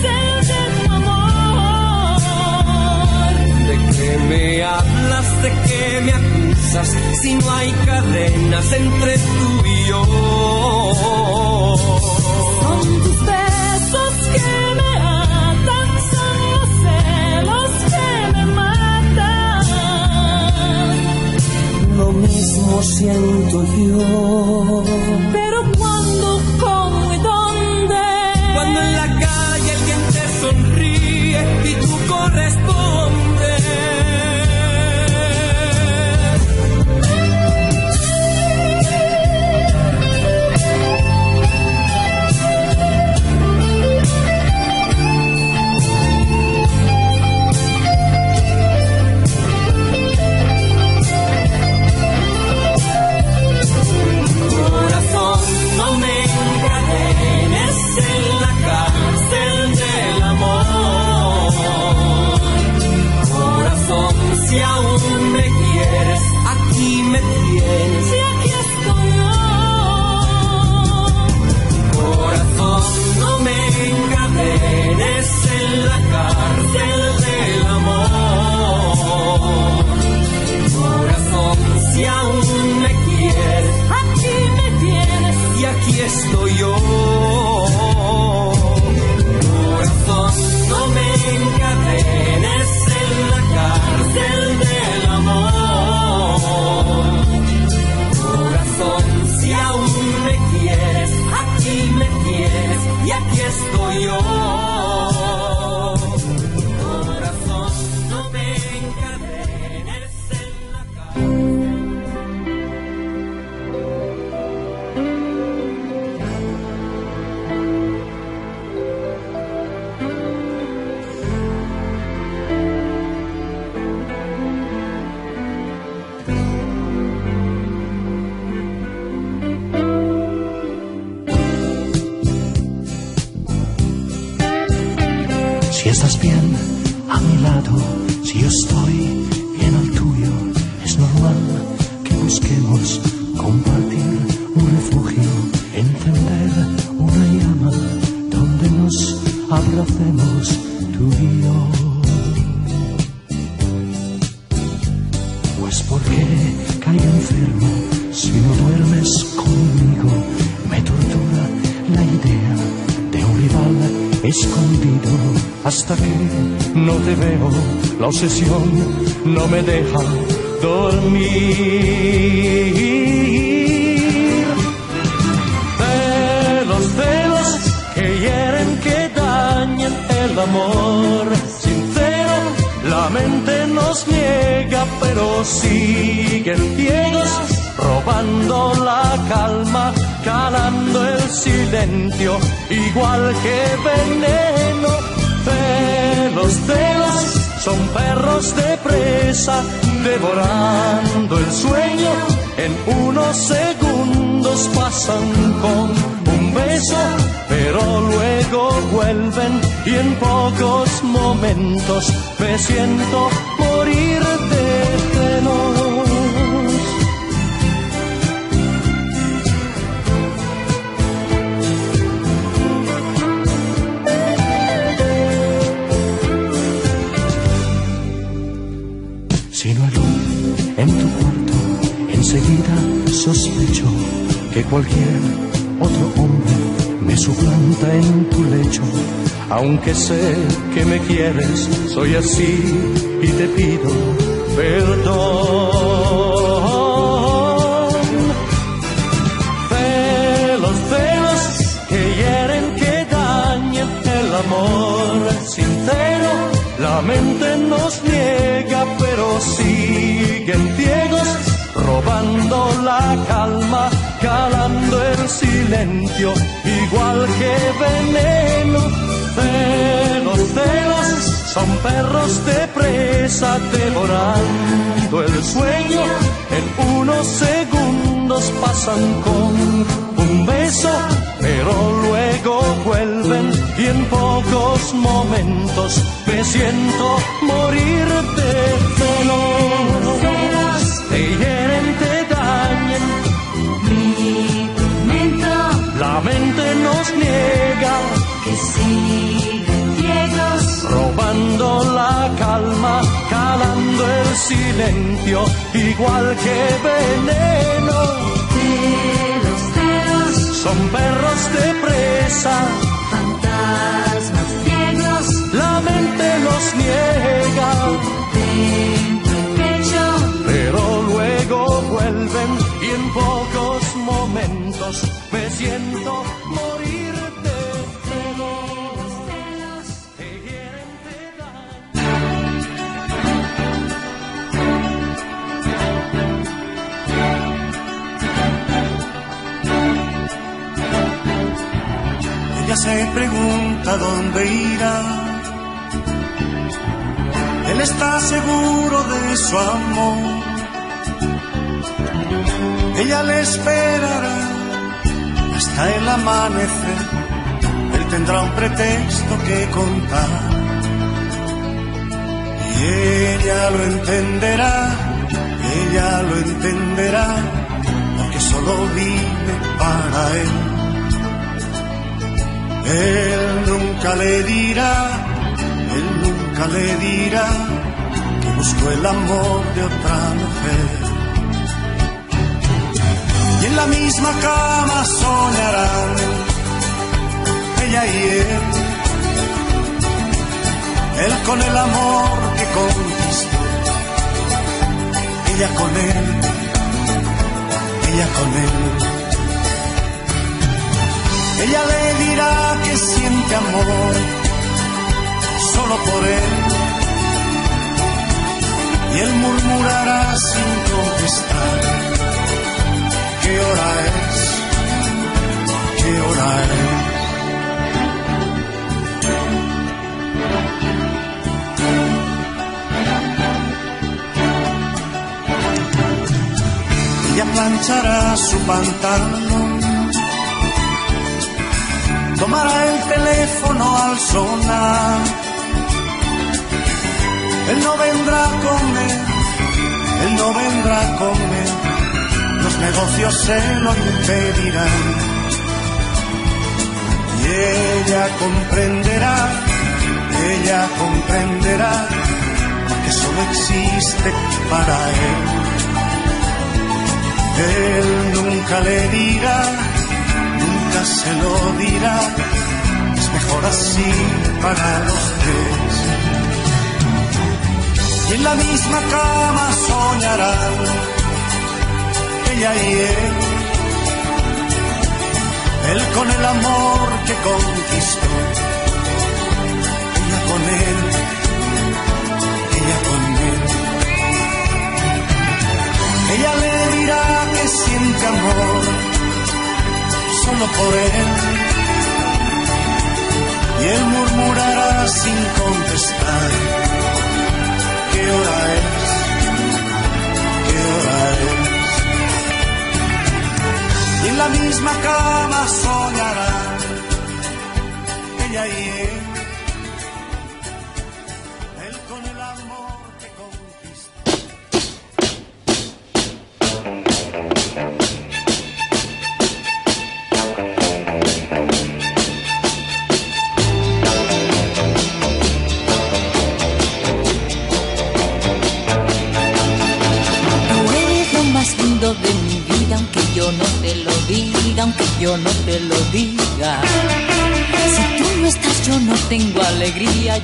de tu amor. ¿De qué me hablas? ¿De qué me acusas? Si no hay cadenas entre tú y yo. Mismo siento yo. La cárcel Obsesión no me deja dormir. Celos, celos que hieren, que dañen el amor. Sincero, la mente nos niega, pero siguen ciegos, robando la calma, calando el silencio, igual que veneno. Celos, celos, son perros de presa, devorando el sueño. En unos segundos pasan con un beso, pero luego vuelven y en pocos momentos me siento morir sospecho que cualquier otro hombre me suplanta en tu lecho. Aunque sé que me quieres, soy así y te pido perdón. Celos, celos que hieren, que dañen el amor sincero. La mente nos niega, pero siguen ciegos, la calma, calando el silencio, igual que veneno. Celos, celos, son perros de presa, devorando el sueño. En unos segundos pasan con un beso, pero luego vuelven y en pocos momentos me siento morir la calma, calando el silencio, igual que veneno. Son perros de presa, fantasmas ciegos. la mente los niega, Dentro el pecho, pero luego vuelven y en pocos momentos me siento se pregunta dónde irá. Él está seguro de su amor. Ella le esperará hasta el amanecer. Él tendrá un pretexto que contar. Y ella lo entenderá, ella lo entenderá, porque solo vive para él. Él nunca le dirá, él nunca le dirá que buscó el amor de otra mujer. Y en la misma cama soñarán ella y él, él con el amor que conquistó, ella con él, ella con él. Ella le dirá que siente amor solo por él. Y él murmurará sin contestar. ¿Qué hora es? ¿Qué hora es? Ella planchará su pantalón tomará el teléfono al sonar. Él no vendrá a comer, él no vendrá a comer, los negocios se lo impedirán. Y ella comprenderá, ella comprenderá que solo existe para él. Él nunca le dirá se lo dirá. Es mejor así para los tres. Y en la misma cama soñarán ella y él. Él con el amor que conquistó. Ella con él. Ella con él. Ella le dirá que siente amor solo por él. Y él murmurará sin contestar. ¿Qué hora es? ¿Qué hora es? Y en la misma cama soñará no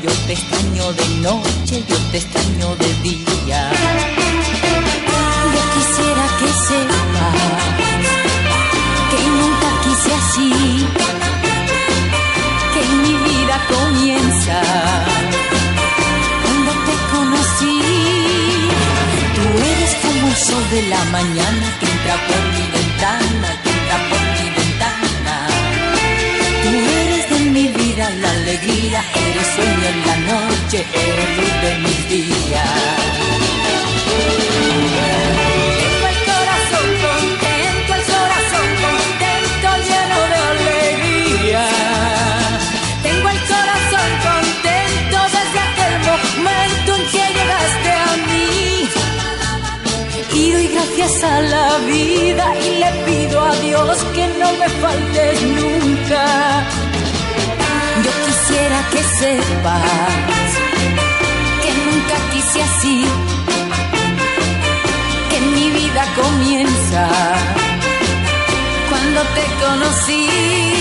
yo te extraño de noche, yo te extraño de Soy en la noche de mi día, tengo el corazón contento, el corazón contento, lleno de alegría, tengo el corazón contento desde aquel momento que llegaste a mí. Y doy gracias a la vida y le pido a Dios que no me faltes nunca. Yo quisiera que sepas que nunca quise así, que mi vida comienza cuando te conocí.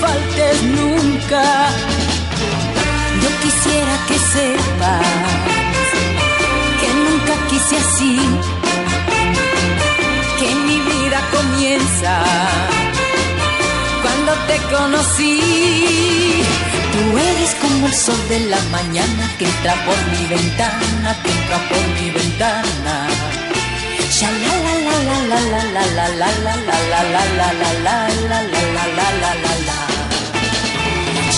Faltes nunca. Yo quisiera que sepas que nunca quise así que mi vida comienza cuando te conocí. Tú eres como el sol de la mañana que entra por mi ventana, que entra por mi ventana. Sha la la la la la la la la la la la la la la la la la la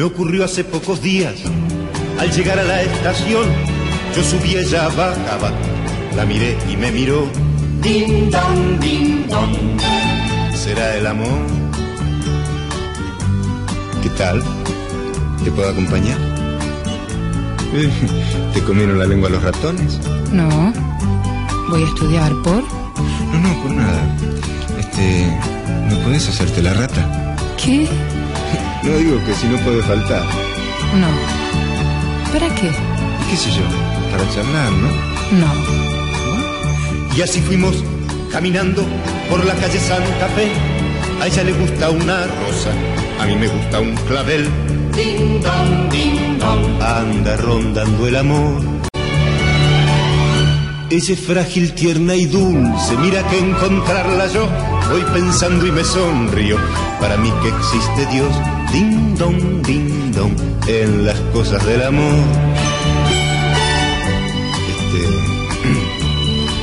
Me ocurrió hace pocos días, al llegar a la estación, yo subí, ella bajaba, la miré y me miró. Ding dong, ding dong. ¿Será el amor? ¿Qué tal? ¿Te puedo acompañar? ¿Te comieron la lengua los ratones? No. Voy a estudiar por. No, no, por nada. Este. ¿No puedes hacerte la rata? ¿Qué? No digo que si no puede faltar. No. ¿Para qué? ¿Qué sé yo? Para charlar, ¿no? No. Y así fuimos caminando por la calle Santa Fe. A ella le gusta una rosa, a mí me gusta un clavel. Ding dong, ding dong. Anda rondando el amor. Ella es frágil, tierna y dulce. Mira que encontrarla yo voy pensando y me sonrío. Para mí que existe Dios. Ding dong, ding dong. En las cosas del amor. Este.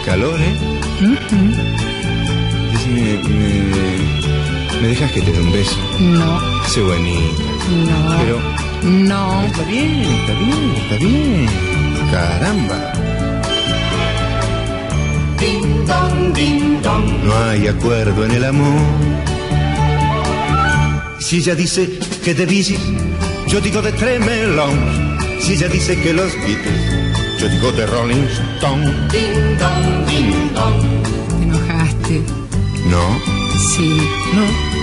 calor, ¿eh? Decime, me, ¿me dejas que te dé un beso? No. Sé bonita. No. Pero No. está bien, está bien, está bien. Caramba. Ding dong, ding dong. No hay acuerdo en el amor. Si ella dice que de bicis, yo digo de Tremelón. Si ella dice que los Beatles, yo digo de Rolling Stone. Ding dong, ding dong. Te enojaste. No. Sí. No.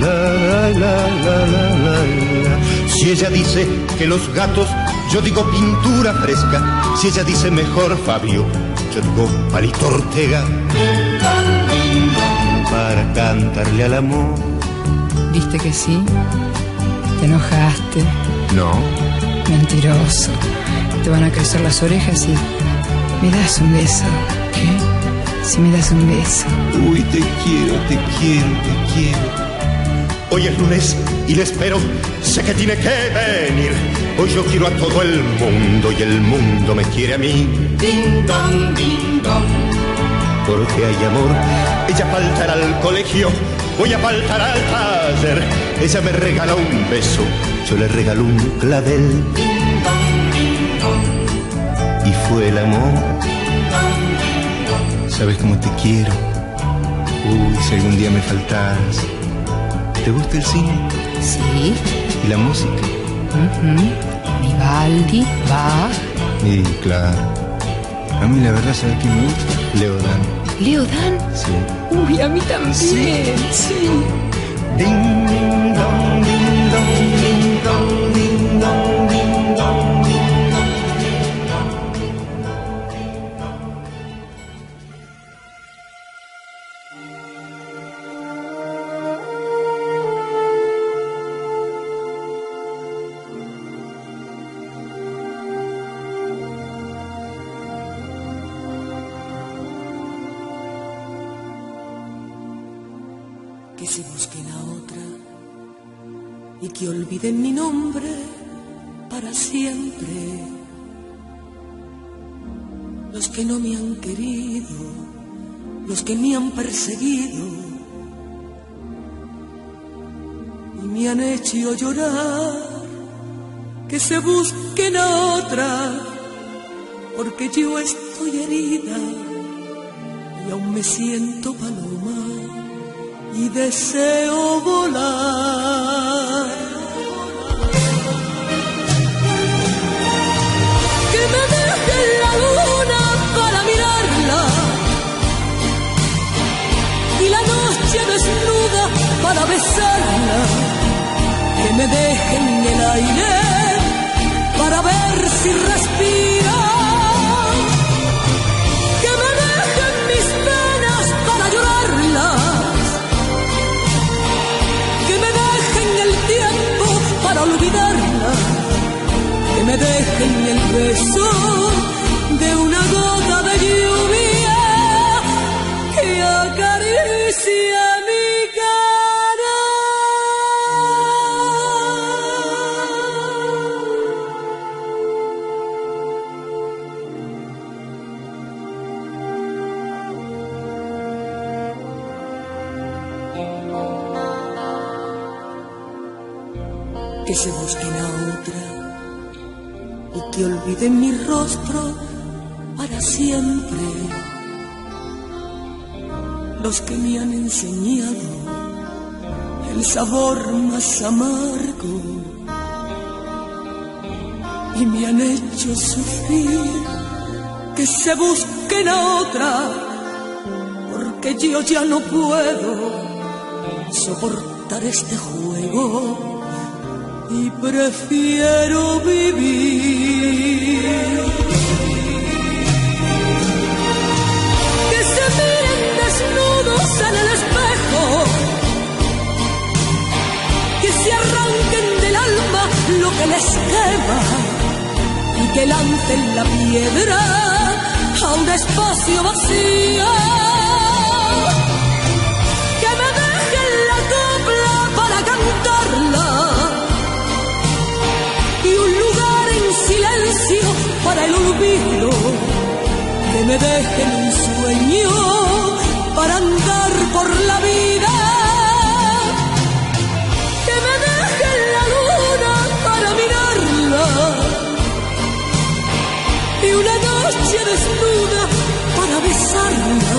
La, la, la, la, la, la, la. Si ella dice que los gatos, yo digo pintura fresca. Si ella dice mejor Fabio, digo Palito Ortega. Para cantarle al amor. ¿Viste que sí? Te enojaste. No. Mentiroso. Te van a crecer las orejas y me das un beso. ¿Qué? si me das un beso. Uy, te quiero, te quiero, te quiero. Hoy es lunes y le espero, sé que tiene que venir. Hoy yo quiero a todo el mundo y el mundo me quiere a mí. Ding dong, ding dong. Porque hay amor, ella faltará al colegio, voy a faltar al taller. Ella me regala un beso, yo le regalo un clavel. Ding ding. Y fue el amor. Sabes cómo te quiero. Uy, si algún día me faltas. ¿Te gusta el cine? Sí. ¿Y la música? ujú. Vivaldi, Bach, Y claro. A mí la verdad, ¿sabes quién me gusta? Leodan. Leodan. Sí. Uy, a mí también. Sí. Ding, ding, dong, ding, que se busquen a otra, porque yo estoy herida y aún me siento paloma y deseo volar. Que me dejen la luna para mirarla y la noche desnuda para besarla. Que me dejen el aire para ver si respira. Que me dejen mis penas para llorarlas que me dejen el tiempo para olvidarla, que me dejen el beso de una gota de lluvia que acaricia se busquen a otra y que olviden mi rostro para siempre. Los que me han enseñado el sabor más amargo y me han hecho sufrir, que se busquen a otra, porque yo ya no puedo soportar este juego y prefiero vivir. Que se miren desnudos en el espejo, que se arranquen del alma lo que les quema y que lancen la piedra a un espacio vacío. Para el olvido. Que me dejen un sueño para andar por la vida. Que me dejen la luna para mirarla y una noche desnuda para besarla.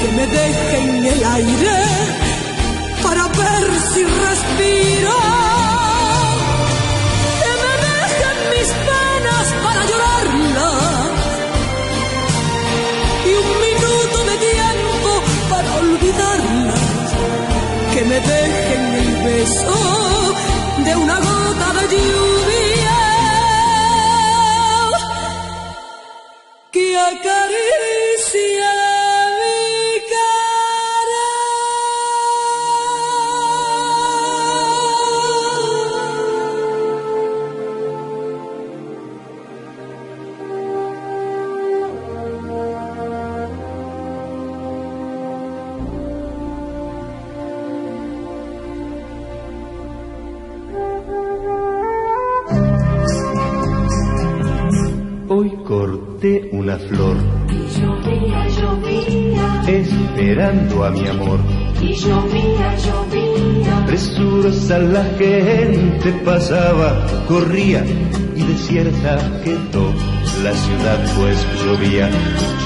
Que me dejen el aire para ver si respiro. Que me dejen el beso de una gota de lluvia una flor Y llovía, llovía. esperando a mi amor. Y llovía, llovía. Presurosa la gente pasaba, corría y desierta quedó la ciudad pues llovía.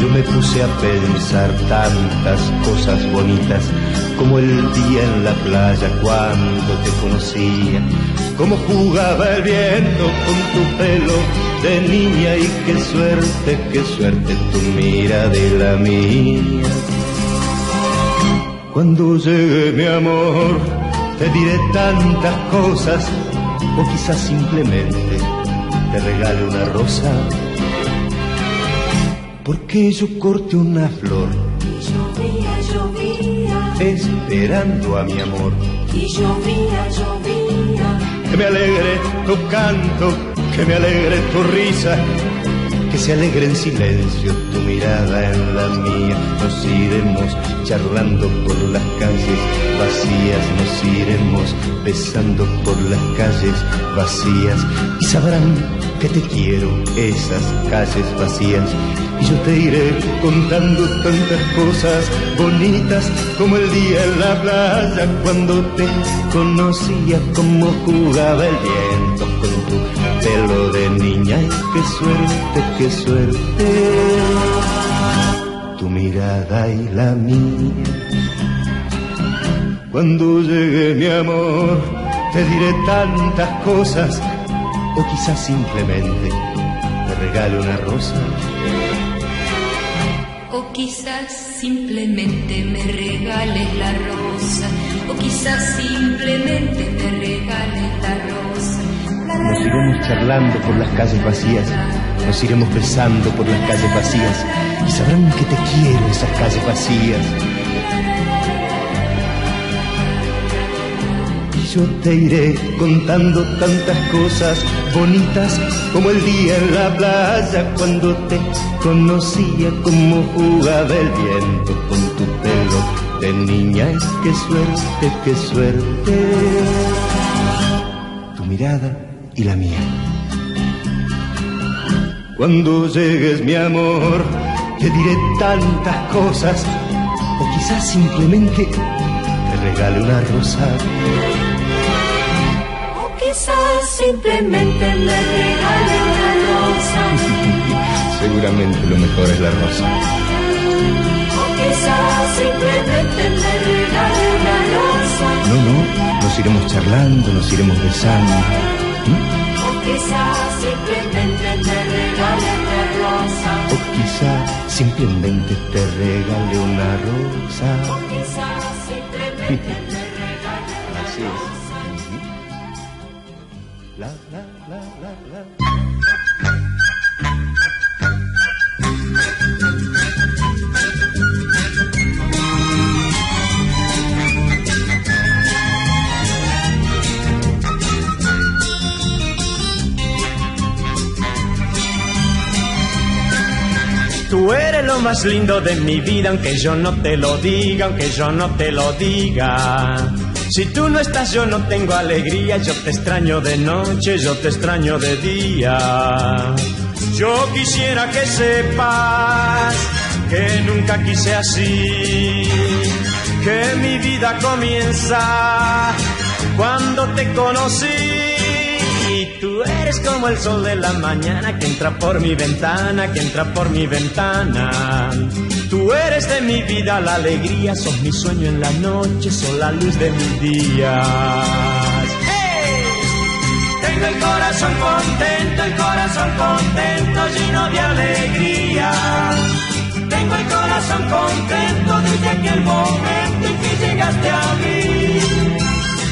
Yo me puse a pensar tantas cosas bonitas como el día en la playa cuando te conocía, como jugaba el viento con tu pelo de niña y qué suerte, qué suerte tu mira de la mía. Cuando llegue mi amor, te diré tantas cosas, o quizás simplemente te regale una rosa. Porque yo corte una flor, Y llovía, llovía. esperando a mi amor. Y llovía, llovía. Que me alegre tu canto, que me alegre tu risa, que se alegre en silencio tu mirada en la mía. Nos iremos charlando por las calles vacías, nos iremos besando por las calles vacías y sabrán que te quiero esas calles vacías. Y yo te iré contando tantas cosas bonitas como el día en la playa cuando te conocía, como jugaba el viento con tu pelo de niña. Y qué suerte, qué suerte, tu mirada y la mía. Cuando llegue mi amor, te diré tantas cosas, o quizás simplemente te regale una rosa. O quizás simplemente me regales la rosa. O quizás simplemente me regales la rosa. Nos iremos charlando por las calles vacías, nos iremos besando por las calles vacías y sabrán que te quiero esas calles vacías. Yo te iré contando tantas cosas bonitas como el día en la playa cuando te conocía, como jugaba el viento con tu pelo de niña. Y qué suerte, qué suerte, tu mirada y la mía. Cuando llegues mi amor, te diré tantas cosas, o quizás simplemente te regale una rosa. Quizás simplemente me regale una rosa. Seguramente lo mejor es la rosa. O quizás simplemente me regale una rosa. No, no, nos iremos charlando, nos iremos besando. O quizás simplemente me regale una rosa. O quizá simplemente te regale una rosa. O quizás simplemente me regale una Así rosa. es. La. Tú eres lo más lindo de mi vida, aunque yo no te lo diga, aunque yo no te lo diga. Si tú no estás, yo no tengo alegría, yo te extraño de noche, yo te extraño de día. Yo quisiera que sepas que nunca quise así, que mi vida comienza cuando te conocí. Tú eres como el sol de la mañana que entra por mi ventana, que entra por mi ventana. Tú eres de mi vida la alegría, sos mi sueño en la noche, sos la luz de mis días. ¡Hey! Tengo el corazón contento, el corazón contento, lleno de alegría. Tengo el corazón contento desde aquel momento en que llegaste a mí.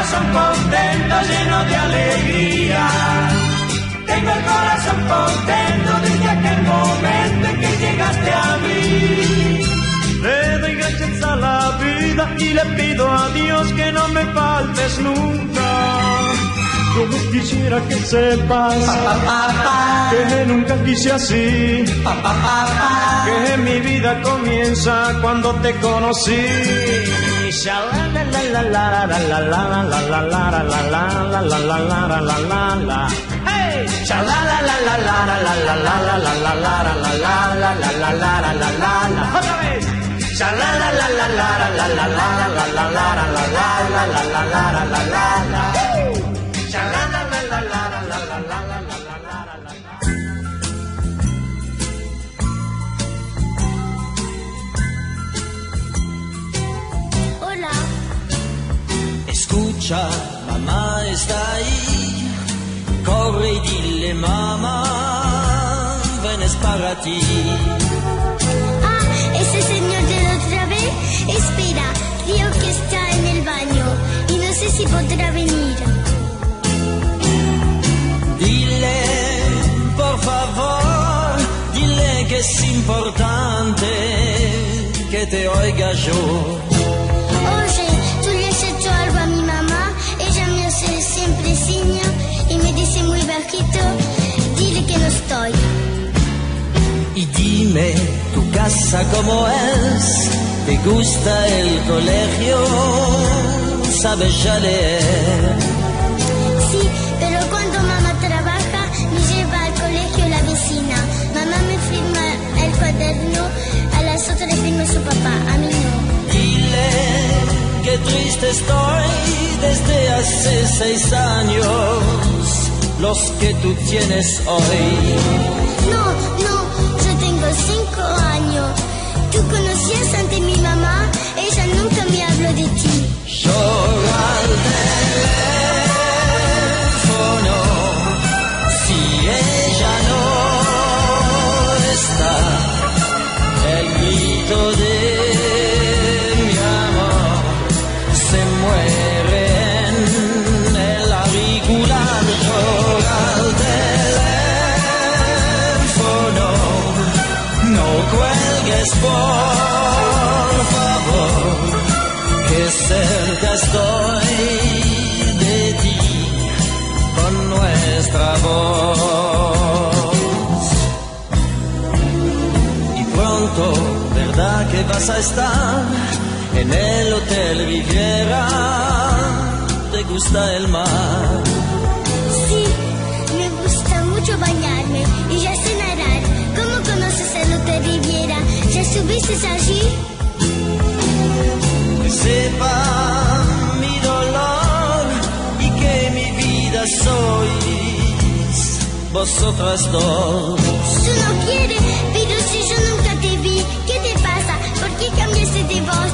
Corazón contento, lleno de alegría. Tengo el corazón contento desde aquel momento en que llegaste a mí. Le doy gracias a la vida y le pido a Dios que no me faltes nunca. Yo quisiera que sepas que nunca quise así, que mi vida comienza cuando te conocí. sha la la la la la la la la la la la la la la la la la la Hey! Sha la la la la la la la la la la la la la la la la la la la! Sha la la la la la la la la la la la la la la la la la la la Escucha, mamá está ahí. Corre y dile, mamá, ven es para ti. Ah, ese señor de la otra vez. Espera, creo que está en el baño y no sé si podrá venir. Dile, por favor, dile que es importante que te oiga yo. Dile que no estoy. Y dime tu casa como es, te gusta el colegio, sabes ya leer. Sí, pero cuando mamá trabaja, me lleva al colegio la vecina. Mamá me firma el cuaderno, a las otras le firma su papá, a mí no. Dile que triste estoy desde hace seis años, los que tú tienes hoy. No, no, yo tengo cinco años. Tú conocías ante mi mamá, ella nunca me habló de ti. Llora al teléfono si ella no está. El grito de por favor que cerca estoy de ti con nuestra voz. Y pronto, ¿verdad que vas a estar en el Hotel Riviera? ¿Te gusta el mar? Sí, me gusta mucho bañarme y ya sé ¿Ya subiste allí? Que sepa mi dolor y que mi vida sois vosotras dos. Tú no quieres, pero si yo nunca te vi, ¿qué te pasa? ¿Por qué cambiaste de voz?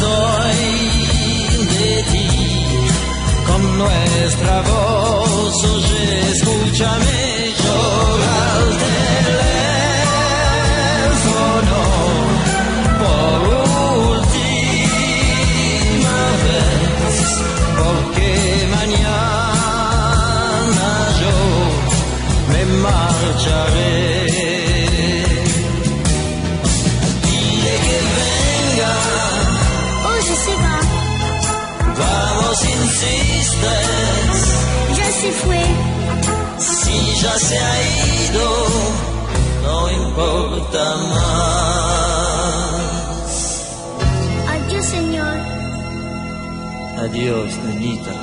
Estoy de ti con nuestra voz. Oye, escúchame, Adiós, niñita.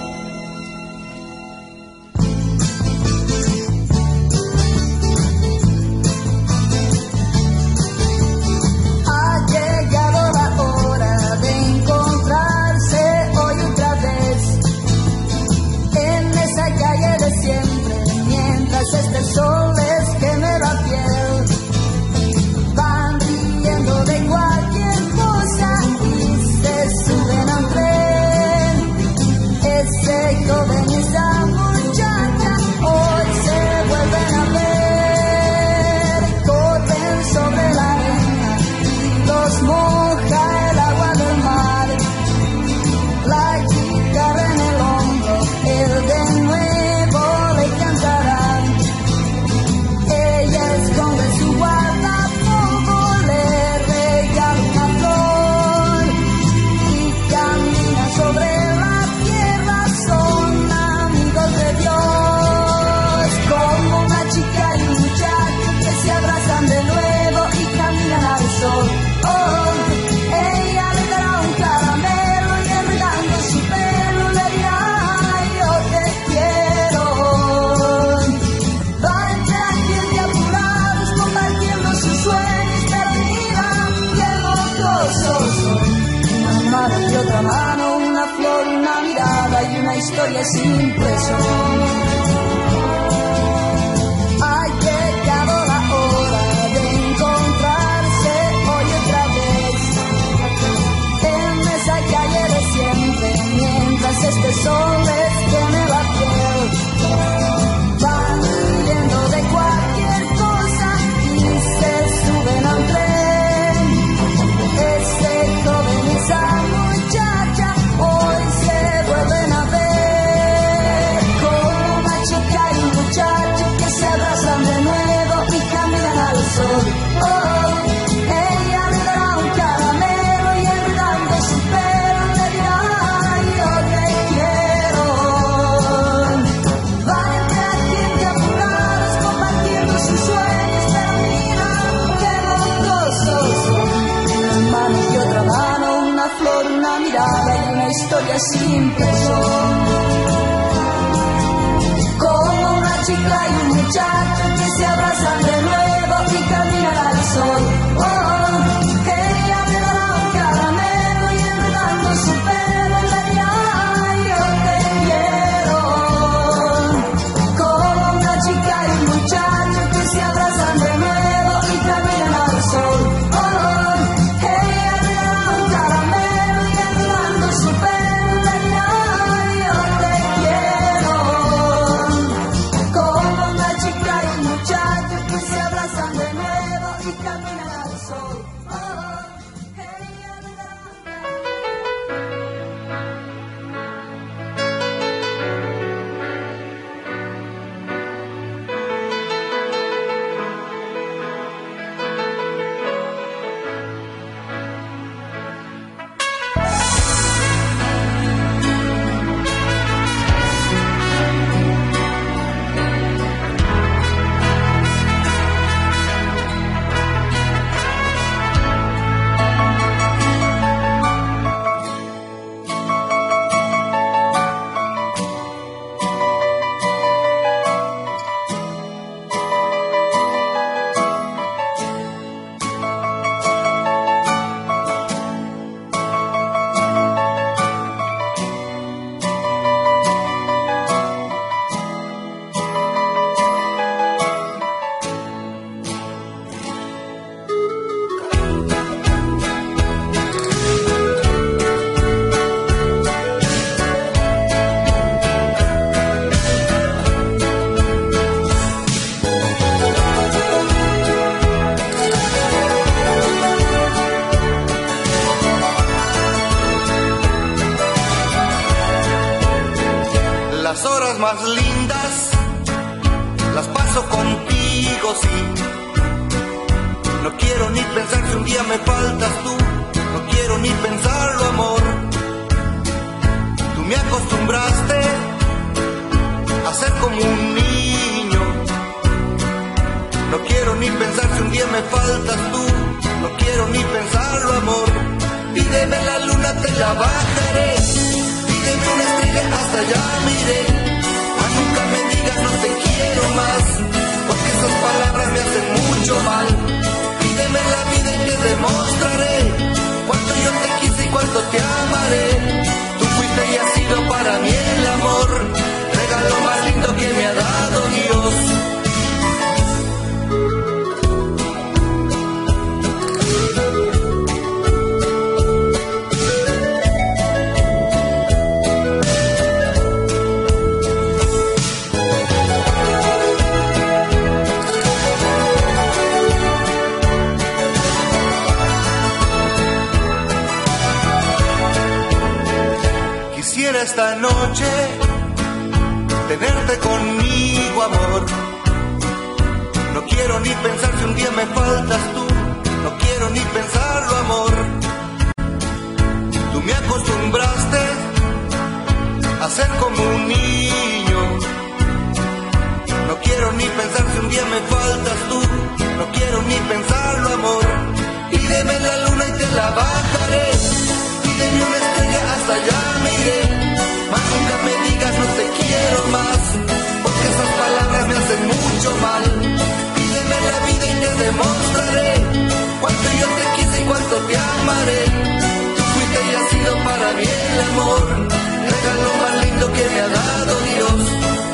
para mí el amor, es lo más lindo que me ha dado Dios.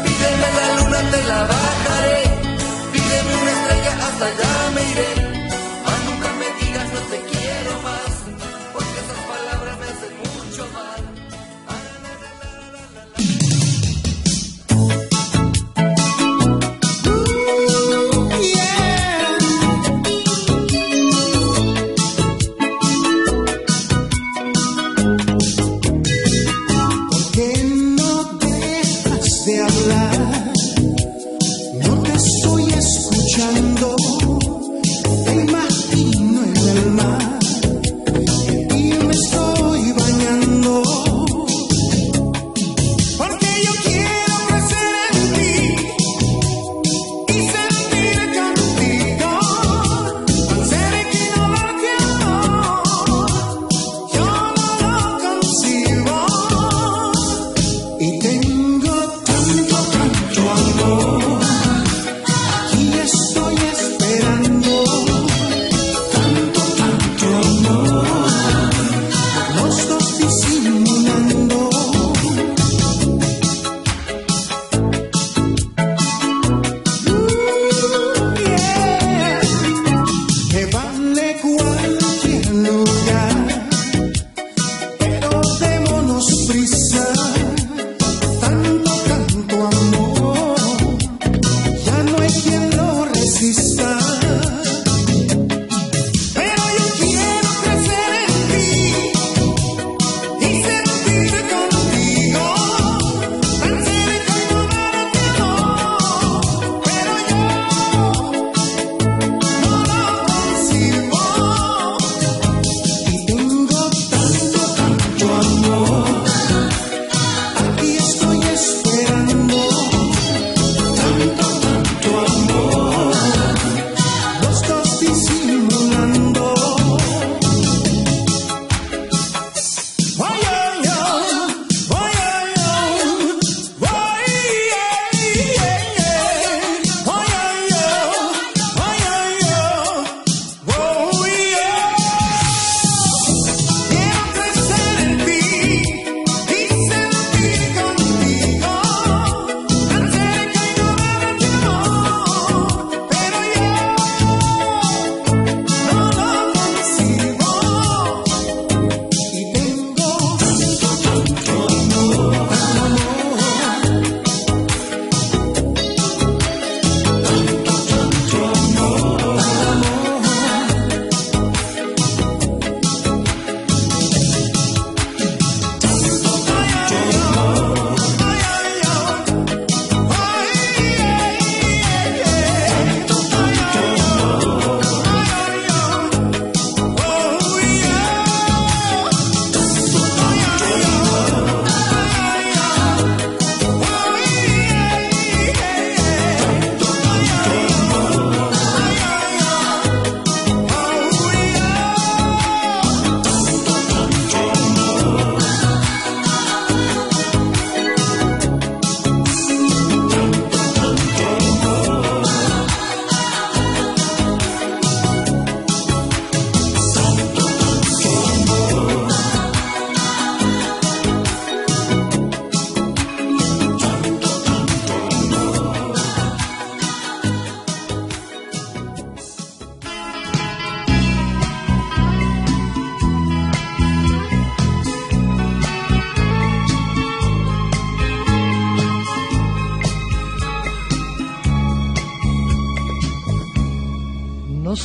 Pídeme la luna, te la bajaré, pídeme una estrella hasta allá.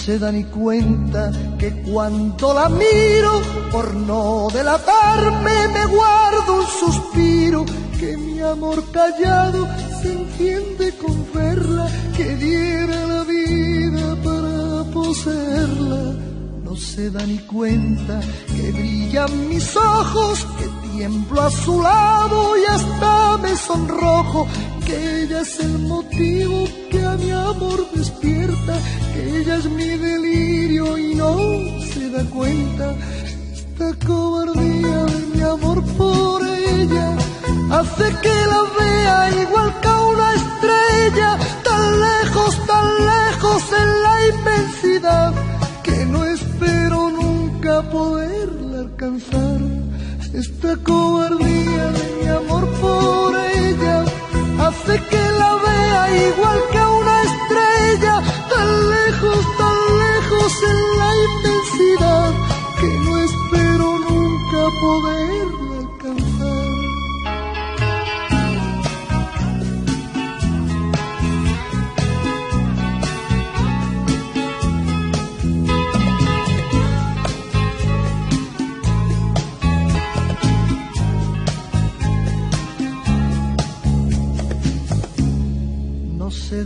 Se da ni cuenta que cuando la miro, por no delatarme, me guardo un suspiro, que mi amor callado se entiende con verla, que diera la vida para poseerla. No se da ni cuenta que brillan mis ojos, que tiemblo a su lado y hasta me sonrojo, que ella es el motivo que a mi amor despierta, ella es mi delirio y no se da cuenta. Esta cobardía de mi amor por ella hace que la vea igual que a una estrella, tan lejos, tan lejos en la inmensidad, que no espero nunca poderla alcanzar. Esta cobardía de mi amor por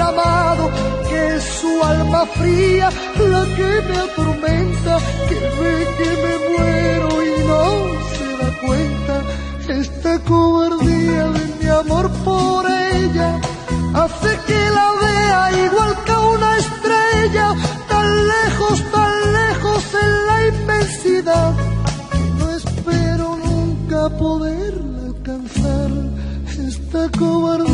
amado, que es su alma fría la que me atormenta, que ve que me muero y no se da cuenta. Esta cobardía de mi amor por ella hace que la vea igual que una estrella, tan lejos, tan lejos en la inmensidad, no espero nunca poderla alcanzar. Esta cobardía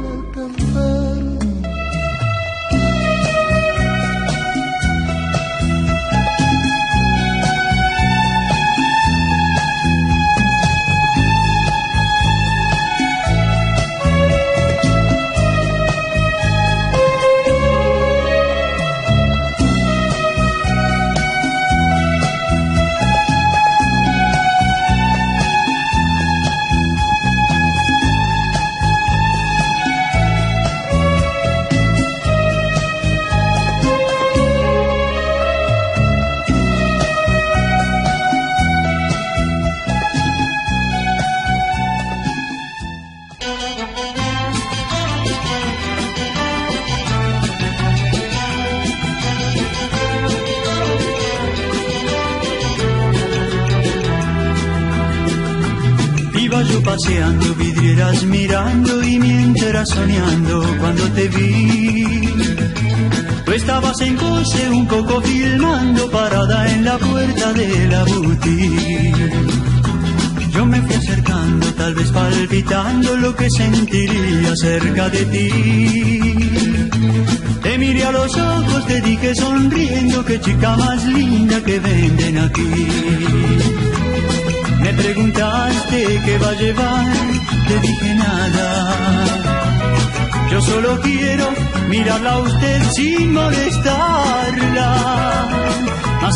soñando cuando te vi. Tú estabas en coche un poco filmando parada en la puerta de la boutique. Yo me fui acercando, tal vez palpitando lo que sentiría cerca de ti. Te miré a los ojos, te dije sonriendo, qué chica más linda que venden aquí. Me preguntaste qué va a llevar, te dije nada. Yo solo quiero mirarla a usted sin molestarla.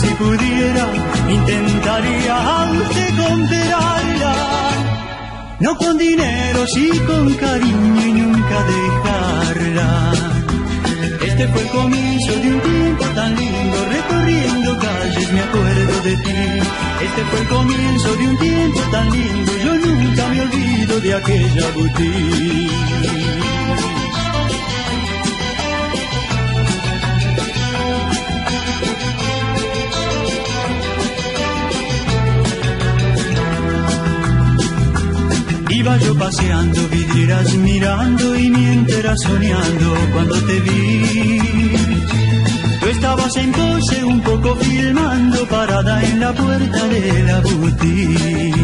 Si pudiera, intentaría a usted comprarla. No con dinero, sí con cariño y nunca dejarla. Este fue el comienzo de un tiempo tan lindo, recorriendo calles me acuerdo de ti. Este fue el comienzo de un tiempo tan lindo, yo nunca me olvido de aquella boutique. Iba yo paseando, vidrieras mirando y mientras soñando cuando te vi. Tú estabas en pose un poco filmando, parada en la puerta de la boutique.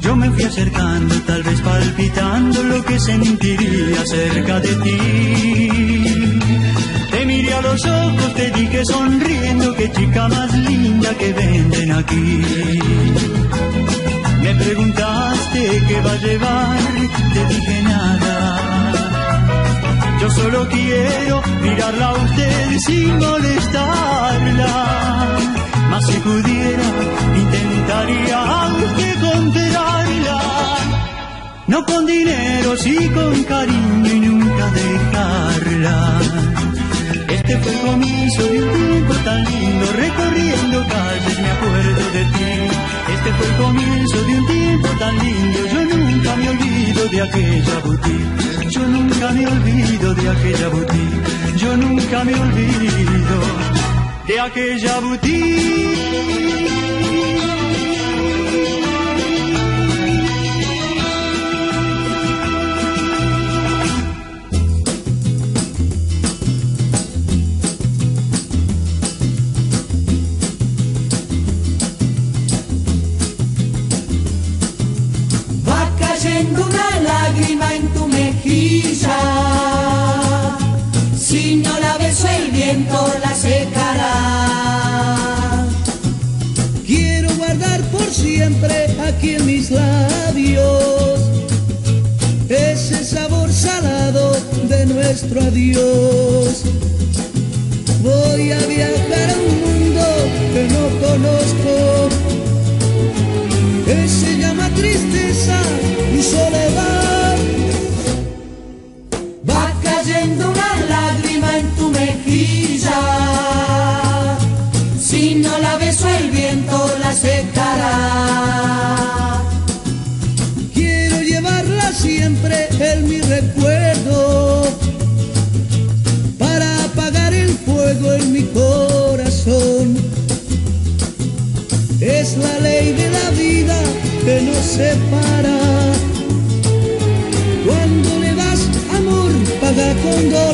Yo me fui acercando, tal vez palpitando lo que sentiría cerca de ti. Te miré a los ojos, te dije sonriendo, que chica más linda que venden aquí. Preguntaste qué va a llevar, te dije nada. Yo solo quiero mirarla a usted sin molestarla. Mas si pudiera, intentaría aunque contenerla. No con dinero, sí con cariño y nunca dejarla. Este fue el comienzo de un tiempo tan lindo, recorriendo calles me acuerdo de ti. Este fue el comienzo de un tiempo tan lindo. Yo nunca me olvido de aquella boutique. Yo nunca me olvido de aquella boutique. Yo nunca me olvido de aquella boutique. nuestro adiós. Voy a viajar a un mundo que no conozco, que se llama tristeza y soledad. Don't go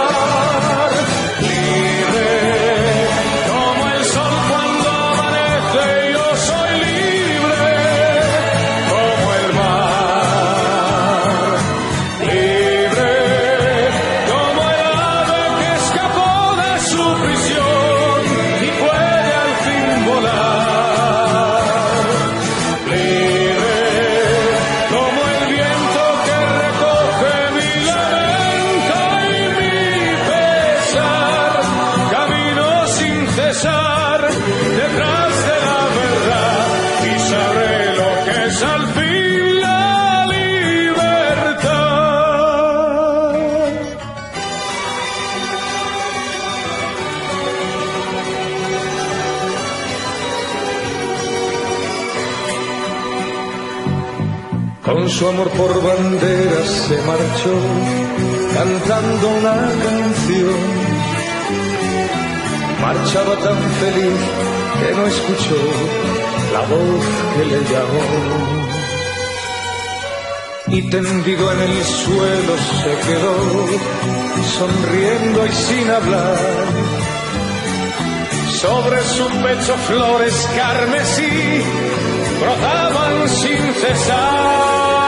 Su amor por banderas se marchó cantando una canción. Marchaba tan feliz que no escuchó la voz que le llamó. Y tendido en el suelo se quedó, sonriendo y sin hablar. Sobre su pecho flores carmesí brotaban sin cesar.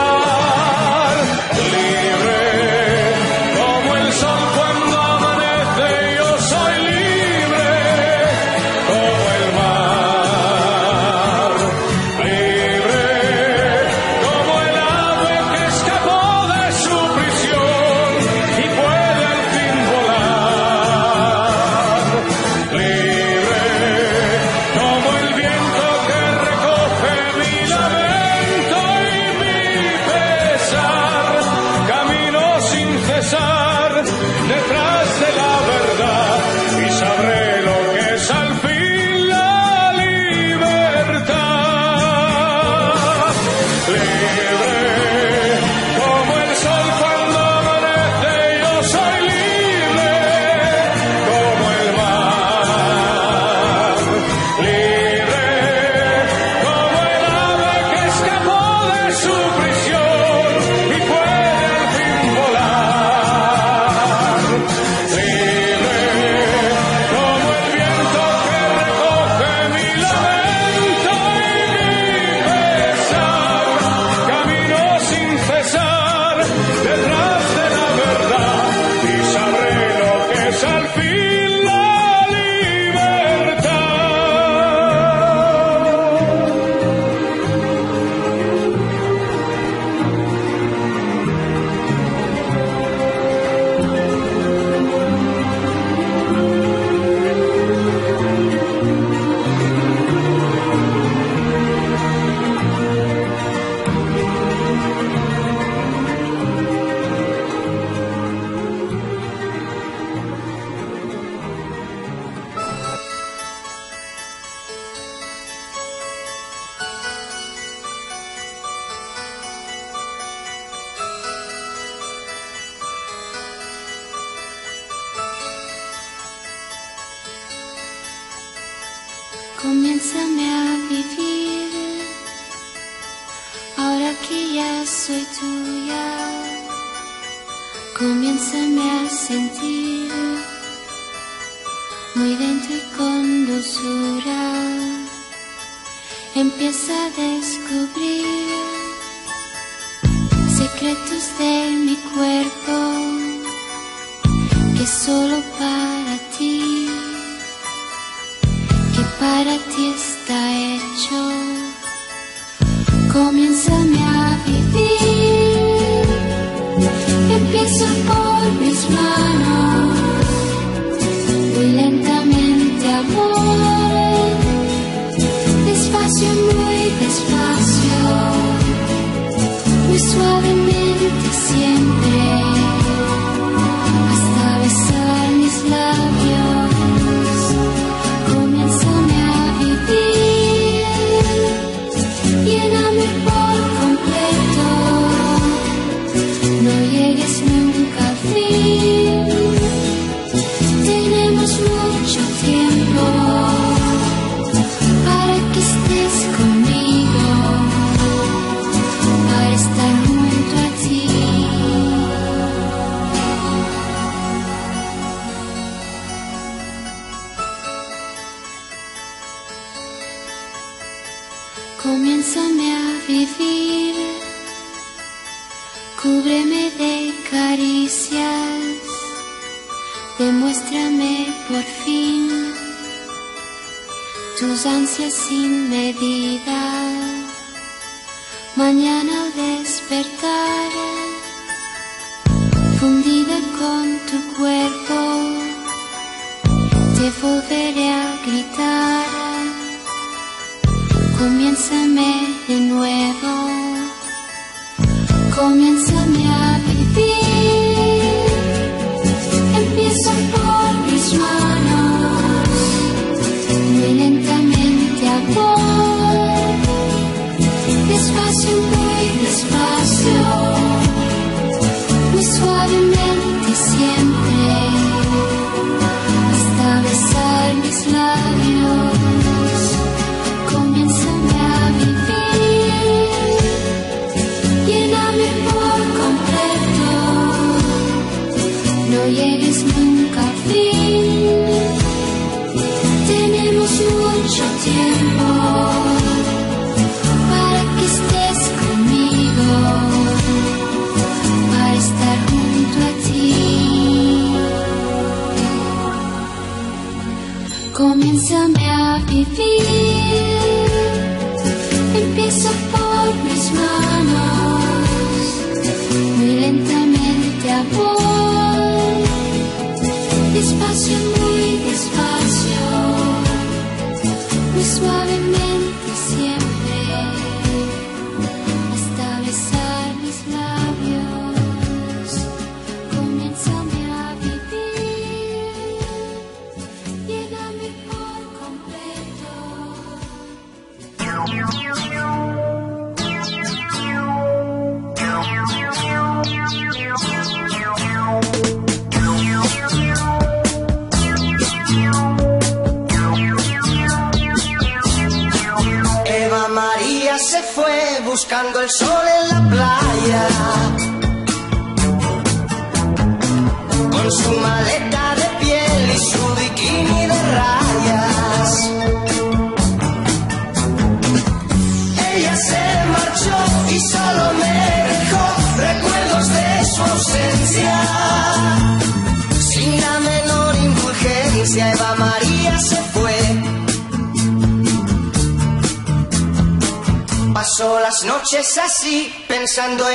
vivir. Cúbreme de caricias, demuéstrame por fin tus ansias sin medida. Mañana al despertar pensando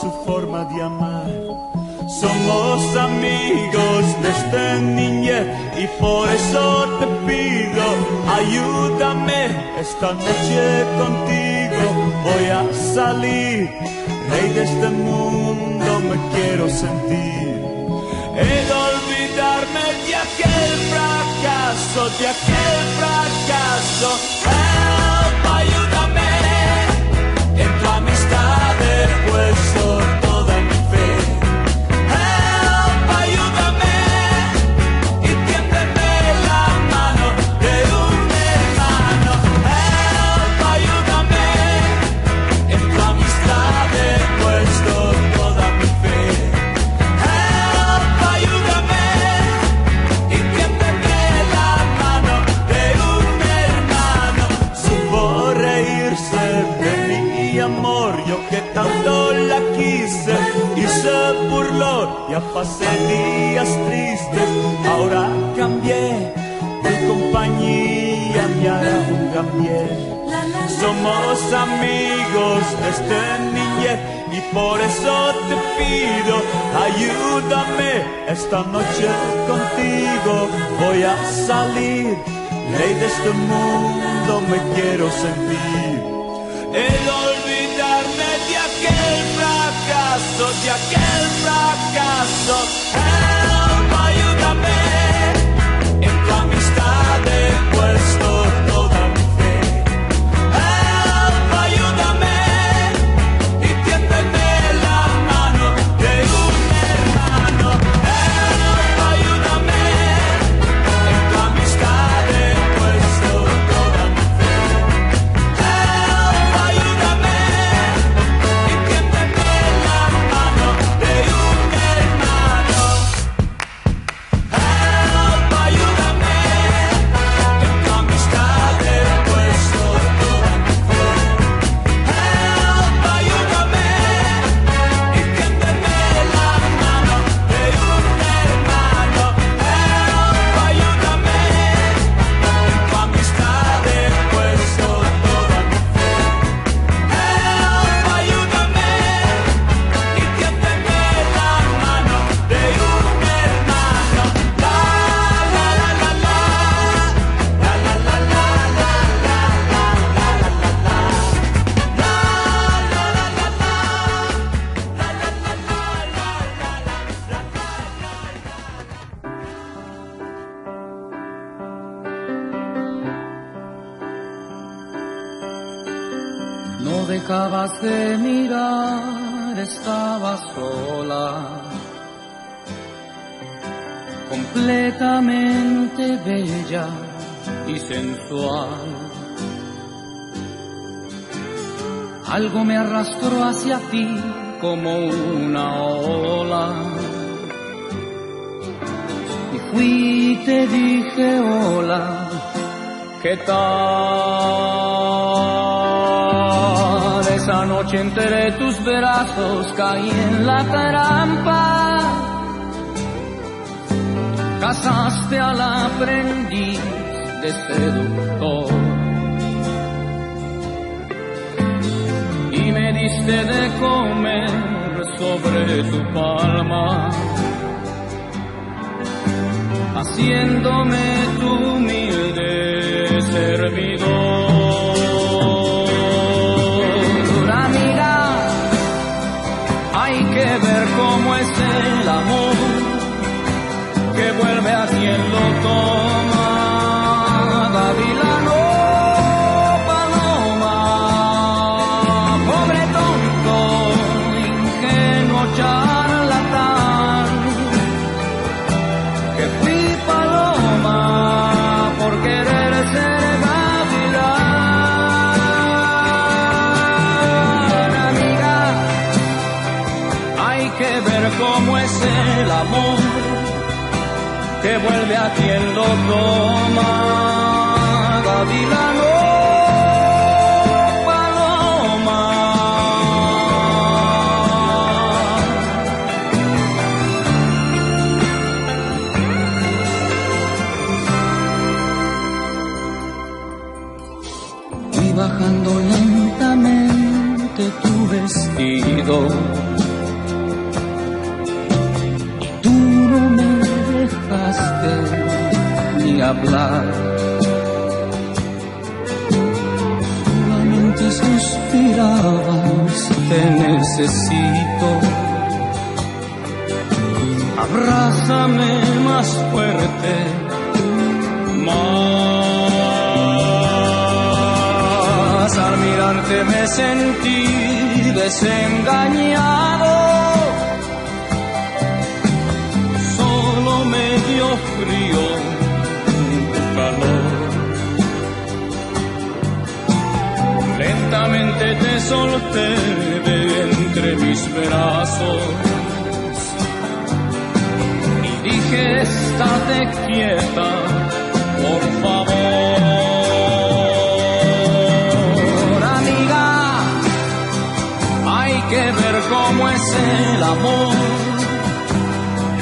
su forma de amar. Somos amigos desde niñez y por eso te pido, ayúdame esta noche contigo. Voy a salir, rey de este mundo me quiero sentir. He olvidarme de aquel fracaso, de aquel fracaso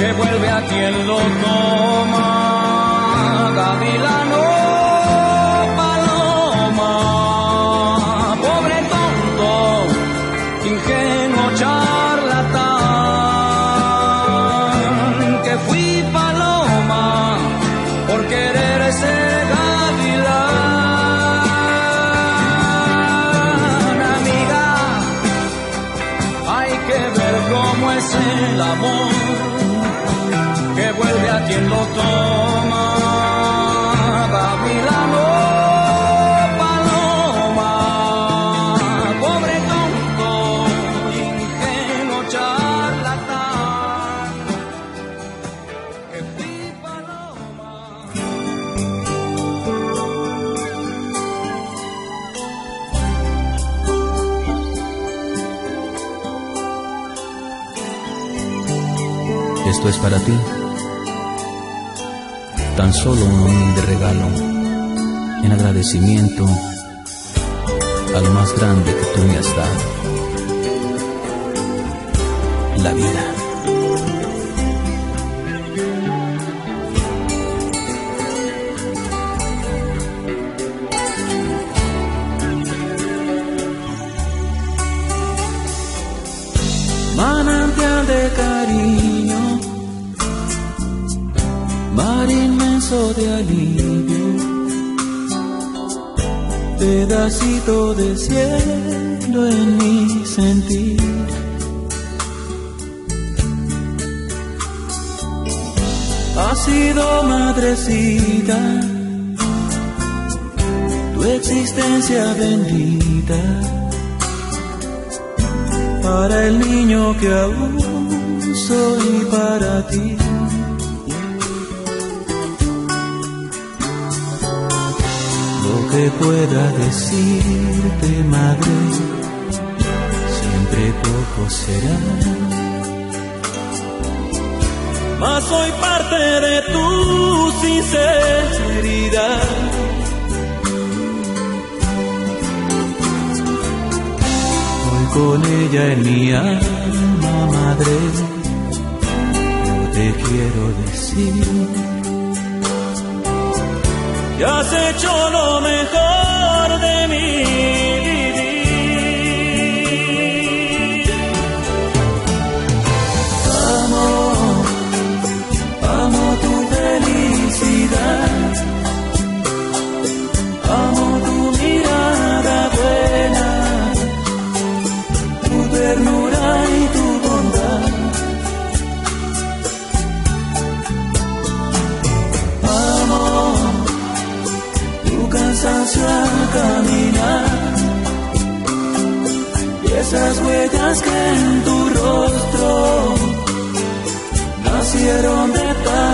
que vuelve a quien lo toma. Gavilano, es para ti. Tan solo un humilde regalo en agradecimiento a lo más grande que tú me has dado. De cielo en mi sentir. Ha sido madrecita, tu existencia bendita para el niño que aún soy para ti. Que pueda decirte, madre, siempre poco será. Mas soy parte de tu sinceridad. Voy con ella en mi alma, madre. Yo te quiero decir has hecho lo mejor de mi esas huellas que en tu rostro nacieron de tanto